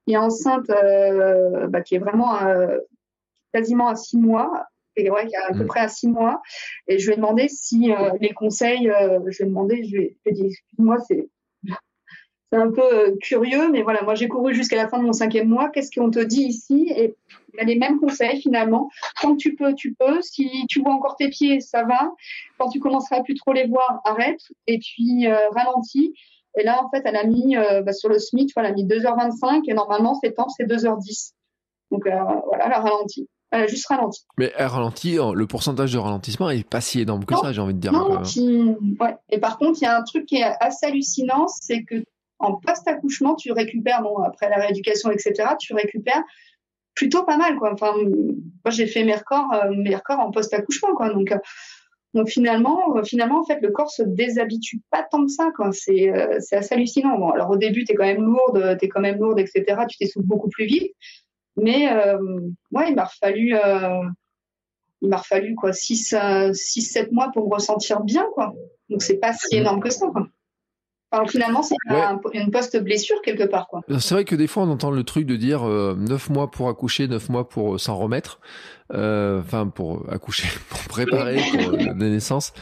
qui est enceinte, euh, bah, qui est vraiment quasiment à six mois, et ouais, à peu mm. près à six mois. Et je lui ai demandé si les conseils, je lui ai demandé, je lui ai, dit, excuse-moi, c'est c'est un peu euh, curieux, mais voilà, moi j'ai couru jusqu'à la fin de mon cinquième mois. Qu'est-ce qu'on te dit ici? Et il y a les mêmes conseils finalement. Quand tu peux, tu peux. Si tu vois encore tes pieds, ça va. Quand tu commenceras à plus trop les voir, arrête. Et puis euh, ralentis. Et là, en fait, elle a mis bah, sur le SMIC, elle a mis 2h25 et normalement, ses temps, c'est 2h10. Donc voilà, elle a ralenti. Elle a juste ralenti. Mais elle ralentit, le pourcentage de ralentissement est pas si énorme que ça, j'ai envie de dire. Non, ouais. Et par contre, il y a un truc qui est assez hallucinant, c'est que en post-accouchement, tu récupères, bon, après la rééducation, etc., tu récupères plutôt pas mal, quoi. Enfin, moi, j'ai fait mes records, euh, mes records en post-accouchement, quoi. Donc, euh, donc finalement, euh, finalement, en fait, le corps se déshabitue pas tant que ça, quoi. C'est, assez hallucinant. Bon, alors au début, t'es quand même lourde, t'es quand même lourde, etc. Tu t'essouffles beaucoup plus vite. Mais, ouais, il m'a fallu, il m'a fallu, quoi, 6, 6, 7 mois pour me ressentir bien, quoi. Donc c'est pas si énorme que ça, quoi finalement, c'est une post-blessure quelque part. Quoi. C'est vrai que des fois, on entend le truc de dire euh, 9 mois pour accoucher, 9 mois pour euh, s'en remettre. Euh, enfin, pour accoucher, pour préparer pour la naissance.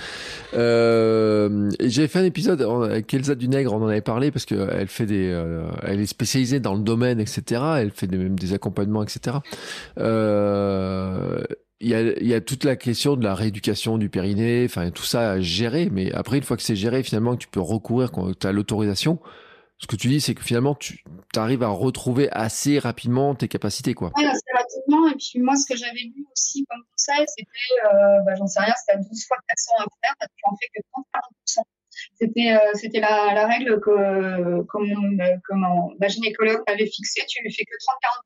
Euh, J'avais fait un épisode avec Elsa Dunègre, on en avait parlé parce qu'elle fait des, euh, elle est spécialisée dans le domaine, etc. Elle fait des, même des accompagnements, etc. Il y, a, il y a toute la question de la rééducation du périnée, enfin tout ça à gérer. Mais après, une fois que c'est géré, finalement, tu peux recourir quand tu as l'autorisation. Ce que tu dis, c'est que finalement, tu arrives à retrouver assez rapidement tes capacités, quoi. Oui, assez rapidement. Et puis moi, ce que j'avais vu aussi comme conseil, c'était, euh, bah, j'en sais rien, c'était à 12 fois 400 à faire, tu en fais que 30-40%. C'était euh, c'était la, la règle que comme comment ma gynécologue avait fixée. Tu fais que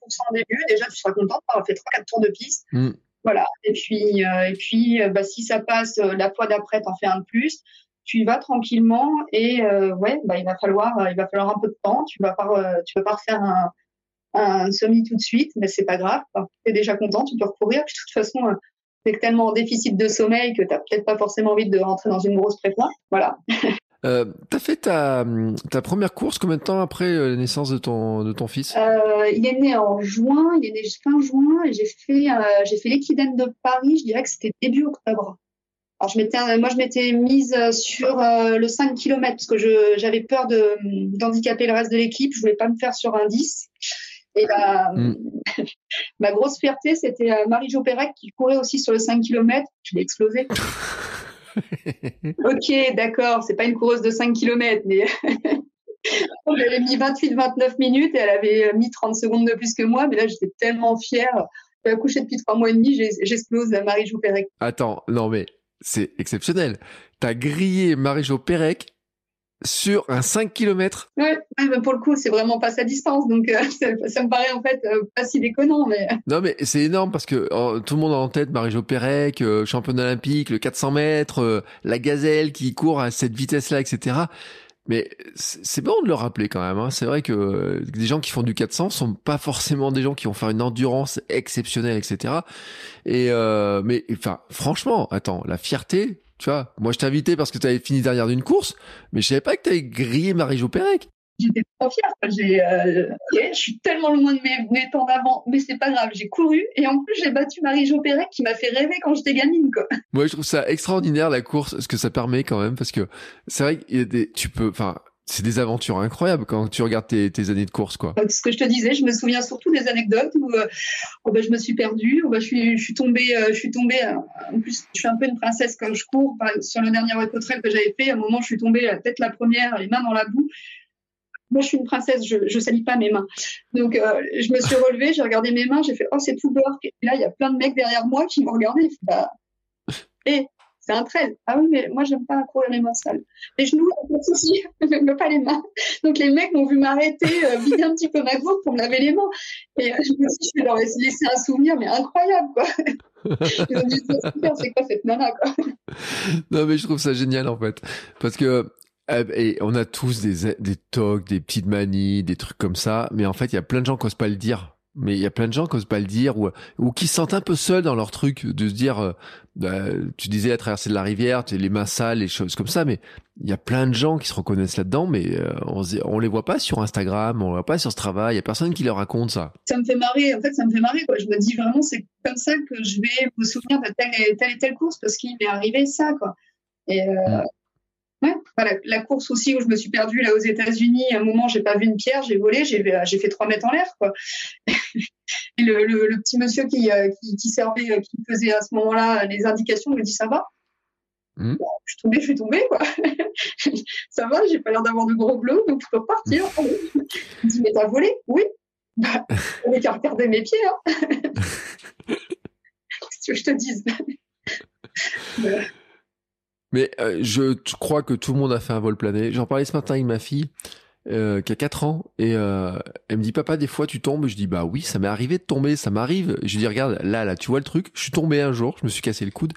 30-40% au début. Déjà, tu seras contente d'avoir fait 3-4 tours de piste. Mm. Voilà. Et puis, euh, et puis euh, bah, si ça passe euh, la fois d'après, t'en fais un de plus. Tu y vas tranquillement et ouais, bah, il va falloir, il va falloir un peu de temps. Tu vas pas, tu vas pas refaire un, un semi tout de suite, mais c'est pas grave. tu es déjà content, tu peux recourir. Puis de toute façon, tu es tellement en déficit de sommeil que tu n'as peut-être pas forcément envie de rentrer dans une grosse prépa. Voilà. Euh, t'as fait ta, ta première course combien de temps après euh, la naissance de ton, de ton fils? Euh, Il est né en juin, il est né fin juin, et j'ai fait, euh, j'ai fait l'équidène de Paris, je dirais que c'était début octobre. Alors je m'étais, moi je m'étais mise sur le 5 km parce que j'avais peur d'handicaper le reste de l'équipe, je voulais pas me faire sur un 10. Et la, mm. ma grosse fierté, c'était Marie-Jo Pérec qui courait aussi sur le 5 km. Je l'ai explosé. ok, d'accord, c'est pas une coureuse de 5 km, mais j'avais mis 28-29 minutes et elle avait mis 30 secondes de plus que moi, mais là j'étais tellement fière. J'ai accouché depuis 3 mois et demi, j'explose Marie-Jo Pérec. Attends, non mais c'est exceptionnel. T'as grillé Marie-Jo Pérec sur un 5 km. Ouais, mais pour le coup, c'est vraiment pas sa distance, donc euh, ça, me paraît en fait euh, pas si déconnant. Mais... Non, mais c'est énorme parce que tout le monde a en tête Marie-Jo Pérec, euh, championne olympique, le 400 mètres, la gazelle qui court à cette vitesse-là, etc. Mais c'est bon de le rappeler quand même. Hein. C'est vrai que des gens qui font du 400 sont pas forcément des gens qui vont faire une endurance exceptionnelle, etc. Et mais enfin, franchement, attends, la fierté, tu vois, moi je t'ai invité parce que tu avais fini derrière d'une course, mais je savais pas que tu avais grillé Marie-Jo Pérec. J'étais trop fière. Euh, je suis tellement loin de mes, temps d'avant, mais c'est pas grave. J'ai couru et en plus j'ai battu Marie-Jo Pérec qui m'a fait rêver quand j'étais gamine. Quoi. Moi je trouve ça extraordinaire la course, ce que ça permet quand même, parce que c'est vrai des, tu peux, enfin, c'est des aventures incroyables quand tu regardes tes, années de course, quoi. Ce que je te disais, je me souviens surtout des anecdotes où euh, oh ben, je me suis perdue, oh ben, je suis, tombée, euh, je suis tombée. Euh, en plus, je suis un peu une princesse quand je cours. sur le dernier eco que j'avais fait, à un moment, je suis tombée la tête la première, les mains dans la boue. Moi, je suis une princesse, je, je salis pas mes mains. Donc, je me suis relevée, j'ai regardé mes mains, j'ai fait, oh, c'est tout beurre. Et là, il y a plein de mecs derrière moi qui m'ont regardé. Bah, et c'est un trail. Ah oui, mais moi, j'aime pas courir les mains sales. Les genoux, souci, mais pas les mains. Donc, les mecs m'ont vu m'arrêter, euh, vider un petit peu ma gourde pour me laver les mains. Et euh, je me suis dit, je vais leur laisser un souvenir, mais incroyable, quoi. Ils ont dit, c'est quoi cette nana, quoi? Non, mais je trouve ça génial, en fait. Parce que, euh, et on a tous des, des tocs, des petites manies, des trucs comme ça, mais en fait, il y a plein de gens qui n'osent pas le dire mais il y a plein de gens qui osent pas le dire ou, ou qui se sentent un peu seuls dans leur truc de se dire euh, bah, tu disais la traversée de la rivière tu les mains sales les choses comme ça mais il y a plein de gens qui se reconnaissent là-dedans mais euh, on, on les voit pas sur Instagram on les voit pas sur ce travail il y a personne qui leur raconte ça. Ça me fait marrer en fait ça me fait marrer quoi. Je me dis vraiment c'est comme ça que je vais me souvenir de telle et telle, et telle course parce qu'il m'est arrivé ça quoi. Et euh, Ouais, la course aussi où je me suis perdue là aux États-Unis, à un moment j'ai pas vu une pierre, j'ai volé, j'ai j'ai fait trois mètres en l'air quoi. Et le, le, petit monsieur qui, qui, qui servait, qui faisait à ce moment-là les indications me dit ça va? Hmm. je suis tombée, je suis tombée, quoi. ça va, j'ai pas l'air d'avoir de gros bleus, donc je peux repartir. Il me dit, mais t'as volé? Oui. Bah, avait qu'à regarder mes pieds, hein. Qu'est-ce que je te dise? Mais euh, je crois que tout le monde a fait un vol plané. J'en parlais ce matin avec ma fille. Euh, qui a 4 ans et euh, elle me dit papa des fois tu tombes. Je dis bah oui ça m'est arrivé de tomber ça m'arrive. Je dis regarde là là tu vois le truc. Je suis tombé un jour je me suis cassé le coude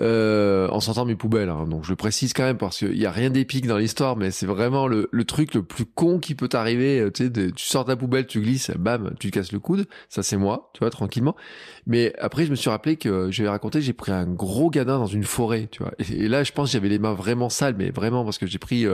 euh, en sortant mes poubelles hein. donc je le précise quand même parce qu'il y a rien d'épique dans l'histoire mais c'est vraiment le, le, truc le plus con qui peut t'arriver euh, tu sais tu sors ta poubelle tu glisses bam tu casses le coude. Ça c'est moi tu vois tranquillement. Mais après je me suis rappelé que je vais raconter j'ai pris un gros gadin dans une forêt tu vois. Et, là je pense j'avais les mains vraiment sales mais vraiment parce que j'ai pris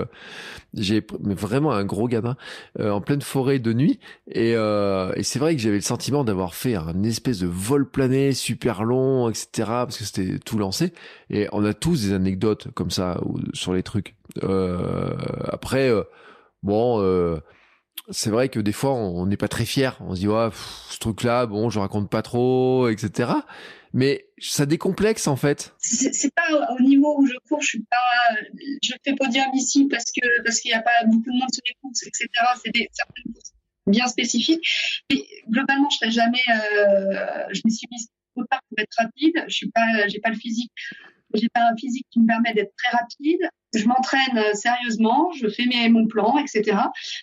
j'ai vraiment un gros gamin euh, en pleine forêt de nuit. Et, euh, et c'est vrai que j'avais le sentiment d'avoir fait un espèce de vol plané super long, etc. Parce que c'était tout lancé. Et on a tous des anecdotes comme ça sur les trucs. Euh, après, bon c'est vrai que des fois on n'est pas très fier. On se dit ouais, ce truc-là, bon, je raconte pas trop, etc mais ça décomplexe en fait. C'est pas au niveau où je cours, je suis pas, je fais podium ici parce que parce qu'il n'y a pas beaucoup de monde sur les courses, etc. C'est des courses bien spécifiques. Mais globalement, je serais jamais, euh, je me suis mise au part pour être rapide. Je suis pas, j'ai pas le physique, j'ai pas un physique qui me permet d'être très rapide. Je m'entraîne euh, sérieusement, je fais mes, mon plan, etc.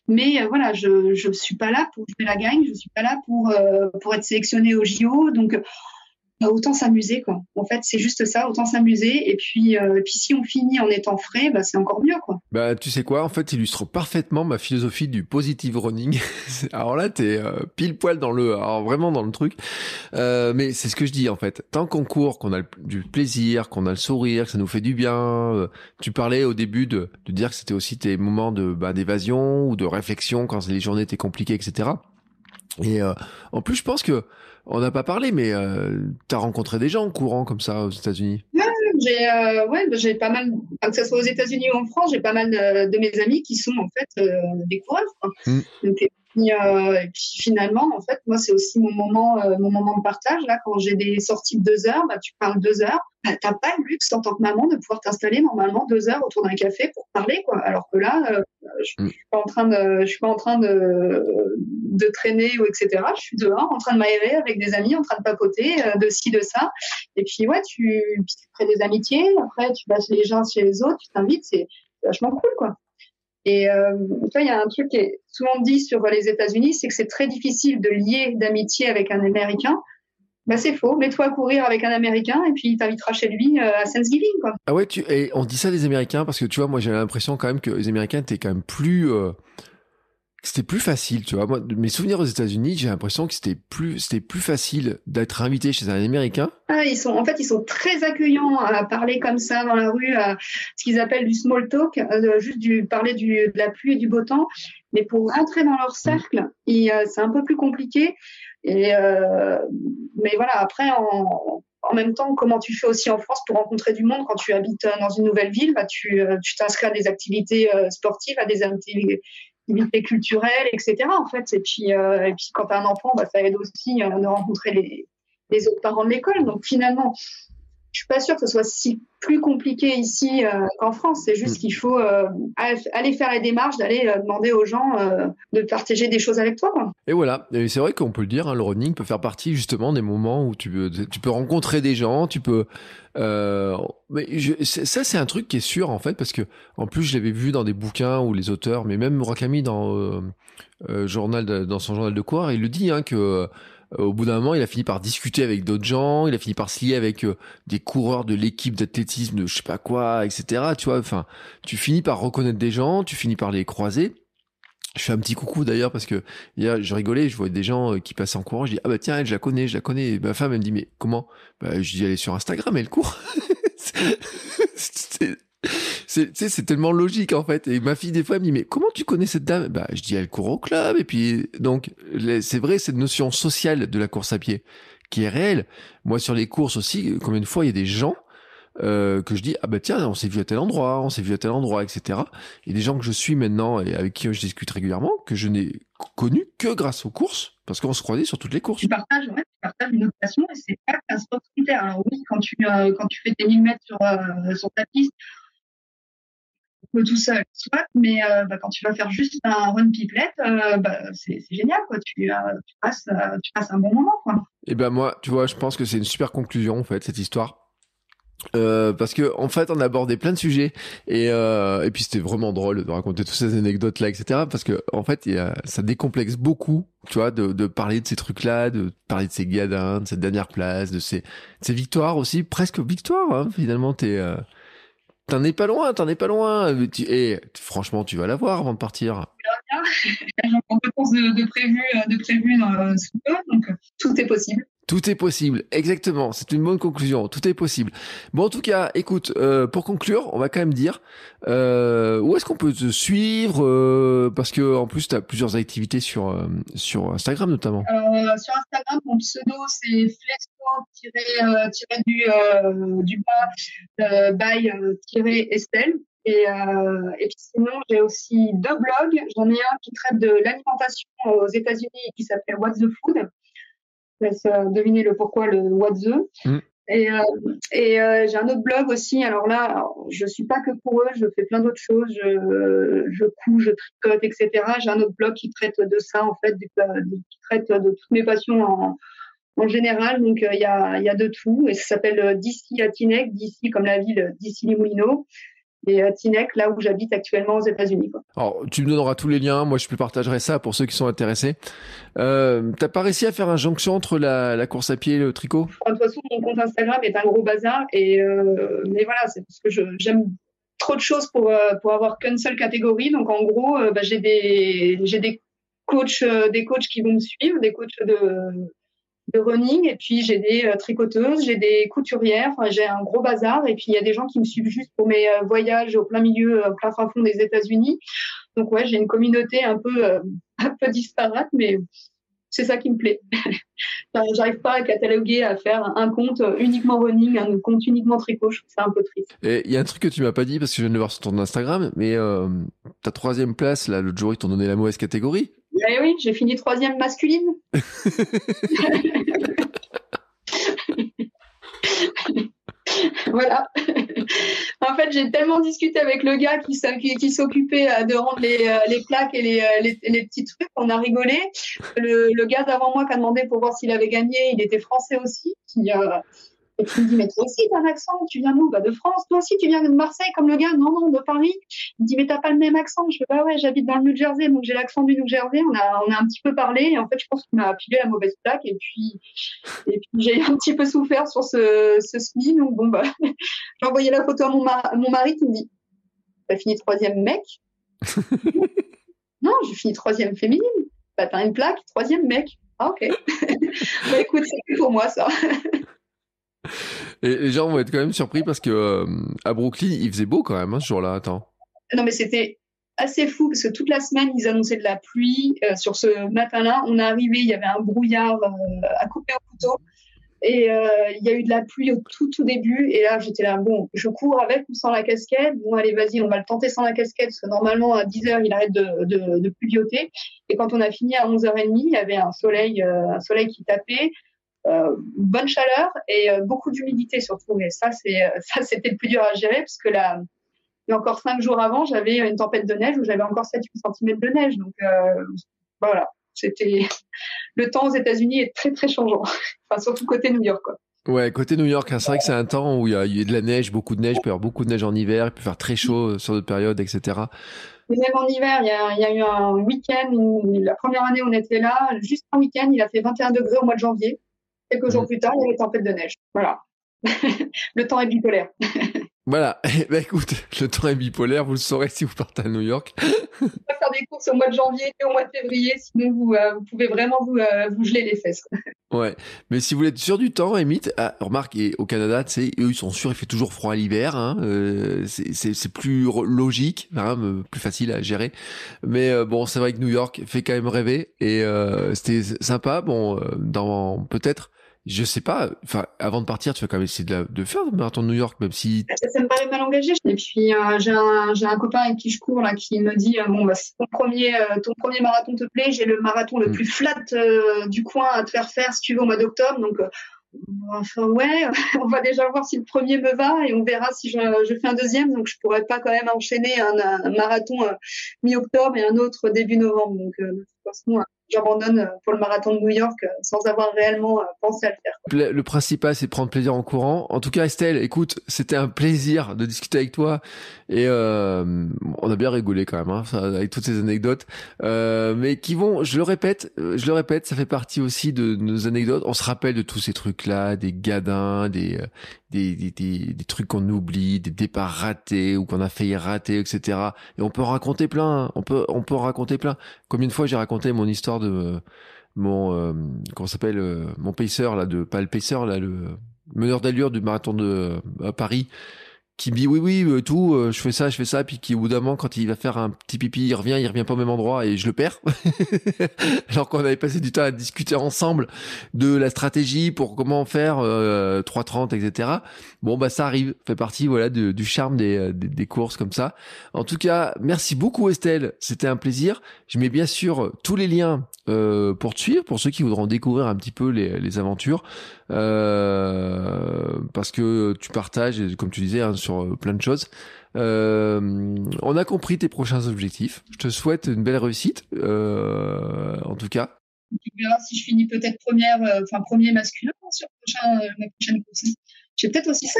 Mais euh, voilà, je je suis pas là pour jouer la gagne, je suis pas là pour pour être sélectionnée au JO. Donc autant s'amuser quoi. En fait, c'est juste ça, autant s'amuser et puis euh, puis si on finit en étant frais, bah c'est encore mieux quoi. Bah tu sais quoi, en fait, illustre parfaitement ma philosophie du positive running. alors là, t'es euh, pile poil dans le, alors vraiment dans le truc. Euh, mais c'est ce que je dis en fait. Tant qu'on court, qu'on a du plaisir, qu'on a le sourire, que ça nous fait du bien. Euh, tu parlais au début de, de dire que c'était aussi tes moments de bah, d'évasion ou de réflexion quand les journées étaient compliquées, etc. Et euh, en plus, je pense que on n'a pas parlé, mais euh, tu as rencontré des gens courants comme ça aux États-Unis Ouais, j'ai euh, ouais, bah, j'ai pas mal, que ce soit aux États-Unis ou en France, j'ai pas mal de, mes amis qui sont en fait euh, des coureurs. Mm. Euh, et, puis, finalement, en fait, moi, c'est aussi mon moment, euh, mon moment de partage. Là, quand j'ai des sorties de deux heures, bah, tu parles deux heures. Bah, t'as pas le luxe en tant que maman de pouvoir t'installer normalement deux heures autour d'un café pour parler, quoi. Alors que là, euh, je, mm. suis pas en train de, je suis pas en train de, de traîner ou etc. Je suis dehors, en train de m'aérer avec des amis, en train de papoter de ci de ça. Et puis ouais, tu, tu crées des amitiés. Après, tu vas les gens chez les autres, tu t'invites, c'est vachement cool, quoi. Et euh, il y a un truc qui est souvent dit sur les États-Unis, c'est que c'est très difficile de lier d'amitié avec un Américain. Bah c'est faux. Mets-toi à courir avec un Américain et puis il t'invitera chez lui euh, à Thanksgiving. Ah ouais, et on dit ça des Américains parce que tu vois, moi j'ai l'impression quand même que les Américains étaient quand même plus euh, c'était plus facile, tu vois. Moi, mes souvenirs aux États-Unis, j'ai l'impression que c'était plus, c'était plus facile d'être invité chez un Américain. Ah, ils sont, en fait, ils sont très accueillants à parler comme ça dans la rue, à ce qu'ils appellent du small talk, euh, juste du parler du, de la pluie et du beau temps. Mais pour rentrer dans leur cercle, euh, c'est un peu plus compliqué. Et euh, mais voilà, après, en, en même temps, comment tu fais aussi en France pour rencontrer du monde? Quand tu habites dans une nouvelle ville bah, Tu tu t'inscris à des activités sportives, à des activités activités culturelles, etc. En fait, et puis euh, et puis quand un enfant, bah, ça aide aussi euh, de rencontrer les, les autres parents de l'école. Donc finalement, suis pas sûre que ce soit si plus compliqué ici euh, qu'en France. C'est juste mm. qu'il faut euh, aller faire les démarches, d'aller euh, demander aux gens de partager des choses avec toi. Et voilà. Et c'est vrai qu'on peut le dire, hein, le running peut faire partie justement des moments où tu peux, tu peux rencontrer des gens, tu peux. mais ça, c'est un truc qui est sûr en fait, parce que en plus, je l'avais vu dans des bouquins où les auteurs, mais même Murakami dans journal, dans son journal de coureur, il le dit hein, que au bout d'un moment, il a fini par discuter avec d'autres gens, il a fini par se lier avec euh, des coureurs de l'équipe d'athlétisme de je sais pas quoi, etc. Tu vois, enfin, tu finis par reconnaître des gens, tu finis par les croiser. Je fais un petit coucou d'ailleurs parce que hier je rigolais, je vois des gens euh, qui passent en courant, je dis ah bah tiens elle je la connais, je la connais. ma femme elle me dit mais comment? Bah je dis elle est sur Instagram, elle court. c'est tellement logique en fait et ma fille des fois elle me dit mais comment tu connais cette dame? Bah je dis elle court au club et puis donc c'est vrai cette notion sociale de la course à pied qui est réelle moi sur les courses aussi combien de fois il y a des gens euh, que je dis ah bah tiens on s'est vu à tel endroit, on s'est vu à tel endroit, etc. Et des gens que je suis maintenant et avec qui je discute régulièrement que je n'ai connu que grâce aux courses parce qu'on se croisait sur toutes les courses. Tu partages, ouais, tu partages une et c'est pas un sport solitaire. Alors oui, quand tu euh, fais tes 1000 mètres sur euh, sur ta piste, tout seul, soit, mais euh, bah, quand tu vas faire juste un run pipelette, euh, bah, c'est génial, quoi. Tu, euh, passes, tu passes un bon moment, quoi. Et eh ben moi, tu vois, je pense que c'est une super conclusion, en fait, cette histoire. Euh, parce que en fait on a abordé plein de sujets et euh, et puis c'était vraiment drôle de raconter toutes ces anecdotes là etc parce que en fait ça décomplexe beaucoup tu vois de, parler de ces trucs là de parler de ces gadins de cette dernière place de ces, ces victoires aussi presque victoires hein, finalement t'es euh, T'en es pas loin, t'en es pas loin. Et franchement, tu vas la voir avant de partir. J'ai encore deux courses de, de prévues de prévu euh, sous peu, donc tout est possible. Tout est possible, exactement. C'est une bonne conclusion. Tout est possible. Bon, en tout cas, écoute, euh, pour conclure, on va quand même dire euh, où est-ce qu'on peut te suivre euh, parce que en plus, tu as plusieurs activités sur sur Instagram notamment. Sur Instagram, mon pseudo c'est flesco du du bas by Estelle. Et, et puis sinon, j'ai aussi deux blogs. J'en ai un qui traite de l'alimentation aux États-Unis qui s'appelle What's the Food laisse euh, deviner le pourquoi, le what the. Mm. Et, euh, et euh, j'ai un autre blog aussi. Alors là, je suis pas que pour eux, je fais plein d'autres choses. Je, je couds, je tricote, etc. J'ai un autre blog qui traite de ça, en fait, qui traite de toutes mes passions en, en général. Donc il y, a, y a de tout. Et ça s'appelle d'ici à Tinec, d'ici comme la ville d'ici les Moulineaux et euh, Tinec, là où j'habite actuellement aux États-Unis. Alors, tu me donneras tous les liens. Moi, je partagerai ça pour ceux qui sont intéressés. Euh, T'as pas réussi à faire un jonction entre la, la, course à pied et le tricot? De toute façon, mon compte Instagram est un gros bazar. Et euh, mais voilà, c'est parce que j'aime trop de choses pour euh, pour avoir qu'une seule catégorie. Donc, en gros, bah, j'ai des des coachs des coachs qui vont me suivre, des coachs de de running et puis j'ai des euh, tricoteuses, j'ai des couturières, j'ai un gros bazar et puis il y a des gens qui me suivent juste pour mes euh, voyages au plein milieu, au plein fond des États-Unis. Donc ouais, j'ai une communauté un peu euh, un peu disparate, mais c'est ça qui me plaît. J'arrive pas à cataloguer, à faire un compte uniquement running, un compte uniquement tricot. Je trouve ça un peu triste. Et il y a un truc que tu m'as pas dit parce que je viens de le voir sur ton Instagram, mais euh, ta troisième place, là, l'autre jour, ils t'ont donné la mauvaise catégorie. Eh oui, j'ai fini troisième masculine. voilà. en fait, j'ai tellement discuté avec le gars qui, s'occupait euh, de rendre les, euh, plaques et les, euh, les, petits trucs. On a rigolé. Le, gars d'avant moi qui a demandé pour voir s'il avait gagné, il était français aussi. Et tu me dis, mais toi aussi, t'as un accent, tu viens d'où? Bah, De France. Toi aussi, tu viens de Marseille, comme le gars Non, non, de Paris. Il me dit, mais t'as pas le même accent. Je fais, bah ouais, j'habite dans le New Jersey, donc j'ai l'accent du New Jersey. On a, on a un petit peu parlé. Et en fait, je pense qu'il m'a pilé la mauvaise plaque. Et puis, et puis j'ai un petit peu souffert sur ce, ce SMI. Donc bon, bah, j'ai envoyé la photo à mon, mon mari qui me dit, t'as fini troisième mec? Non, j'ai fini troisième féminine. Bah, t'as une plaque, troisième mec. Ah, ok. bah, écoute, c'est pour moi, ça. Et les gens vont être quand même surpris parce que euh, à Brooklyn, il faisait beau quand même hein, ce jour-là. Attends. Non, mais c'était assez fou parce que toute la semaine, ils annonçaient de la pluie. Euh, sur ce matin-là, on est arrivé, il y avait un brouillard euh, à couper au couteau. Et il y a eu de la pluie au tout, tout début. Et là, j'étais là, bon, je cours avec ou sans la casquette? Bon, allez, vas-y, on va le tenter sans la casquette parce que normalement, à 10 heures, il arrête de, de, de pluvioter. Et quand on a fini à 11h30, il y avait un soleil, un soleil qui tapait. Euh, bonne chaleur et euh, beaucoup d'humidité surtout. Et ça, c'est euh, ça, c'était le plus dur à gérer parce que là, il y a encore cinq jours avant, j'avais une tempête de neige où j'avais encore 7 cm de neige. Donc voilà, c'était le temps aux États-Unis est très très changeant. enfin surtout côté New York quoi. Ouais, côté New York, hein, c'est vrai que c'est un temps où il y, a, il y a de la neige, beaucoup de neige, il peut y avoir beaucoup de neige en hiver, il peut faire très chaud sur d'autres périodes, etc. même en hiver, il y a, il y a eu un week-end, la première année on était là, juste un week-end, il a fait 21 degrés au mois de janvier. Quelques jours plus tard, il y a les tempêtes de neige. Voilà. le temps est bipolaire. Voilà. Eh ben, écoute, le temps est bipolaire, vous le saurez si vous partez à New York. On va faire des courses au mois de janvier et au mois de février, sinon vous, euh, vous pouvez vraiment vous, euh, vous geler les fesses. ouais. Mais si vous voulez être sûr du temps, Emite, ah, remarque, au Canada, eux, ils sont sûrs, il fait toujours froid l'hiver, hein, euh, c'est plus logique, hein, plus facile à gérer. Mais euh, bon, c'est vrai que New York fait quand même rêver et c'était sympa. Bon, dans peut-être je sais pas, enfin, avant de partir, tu vas quand même essayer de, de faire le marathon de New York, même si. Ça, me paraît mal engagé. Et puis, euh, j'ai un, un copain avec qui je cours, là, qui me dit, euh, bon, bah, si ton premier, euh, ton premier marathon te plaît, j'ai le marathon le mm. plus flat du coin à te faire faire si tu veux au mois d'octobre. Donc, Enfin ouais, on va déjà voir si le premier me va et on verra si je, je fais un deuxième. Donc je pourrais pas quand même enchaîner un, un marathon mi-octobre et un autre début novembre. Donc de toute façon, j'abandonne euh, pour le marathon de New York euh, sans avoir réellement euh, pensé à le faire. Le principal, c'est prendre plaisir en courant. En tout cas, Estelle, écoute, c'était un plaisir de discuter avec toi et euh, on a bien rigolé quand même hein, avec toutes ces anecdotes, euh, mais qui vont, je le répète, je le répète, ça fait partie aussi de nos anecdotes. On se rappelle de tous ces trucs-là, des gadins, des des, des, des, des trucs qu'on oublie, des départs ratés ou qu'on a failli rater, etc. Et on peut en raconter plein. Hein. On peut on peut en raconter plein. Combien de fois j'ai raconté mon histoire de mon euh, comment s'appelle euh, mon pacer là de pas le pacer là le meneur d'allure du marathon de euh, Paris qui me dit oui oui euh, tout euh, je fais ça je fais ça puis qui au bout d'un moment quand il va faire un petit pipi il revient il revient pas au même endroit et je le perds. Alors qu'on avait passé du temps à discuter ensemble de la stratégie pour comment faire euh, 3.30 etc bon bah ça arrive. Fait partie voilà du charme des, euh, des, des, courses comme ça. En tout cas merci beaucoup Estelle. C'était un plaisir. Je mets bien sûr tous les liens euh, pour te suivre pour ceux qui voudront découvrir un petit peu les, les aventures parce que tu partages comme tu disais hein, sur euh, plein de choses. Euh, on a compris tes prochains objectifs. Je te souhaite une belle réussite, euh, en tout cas. Tu verras si je finis peut-être première, euh, premier masculin sur prochain, ma prochaine course. J'ai peut-être aussi ça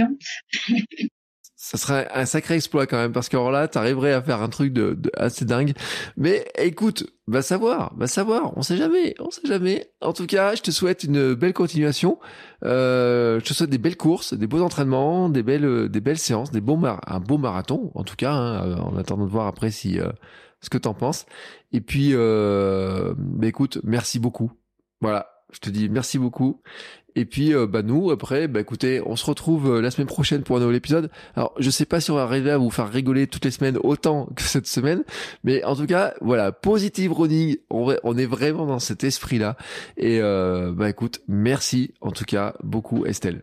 hein. ça serait un sacré exploit quand même parce que alors là t'arriverais à faire un truc de, assez dingue. Mais écoute va savoir va savoir. On sait jamais on sait jamais. En tout cas je te souhaite une belle continuation. Euh, je te souhaite des belles courses des beaux entraînements des belles des belles séances des bons un beau marathon en tout cas hein, euh, en attendant de voir après si euh, ce que t'en penses. Et puis euh, bah, écoute merci beaucoup. Voilà je te dis merci beaucoup. Et puis, euh, bah nous, après, bah écoutez, on se retrouve euh, la semaine prochaine pour un nouvel épisode. Alors, je sais pas si on va arriver à vous faire rigoler toutes les semaines autant que cette semaine, mais en tout cas, voilà, positive running. On, est vraiment dans cet esprit-là. Et euh, bah écoute, merci en tout cas beaucoup, Estelle.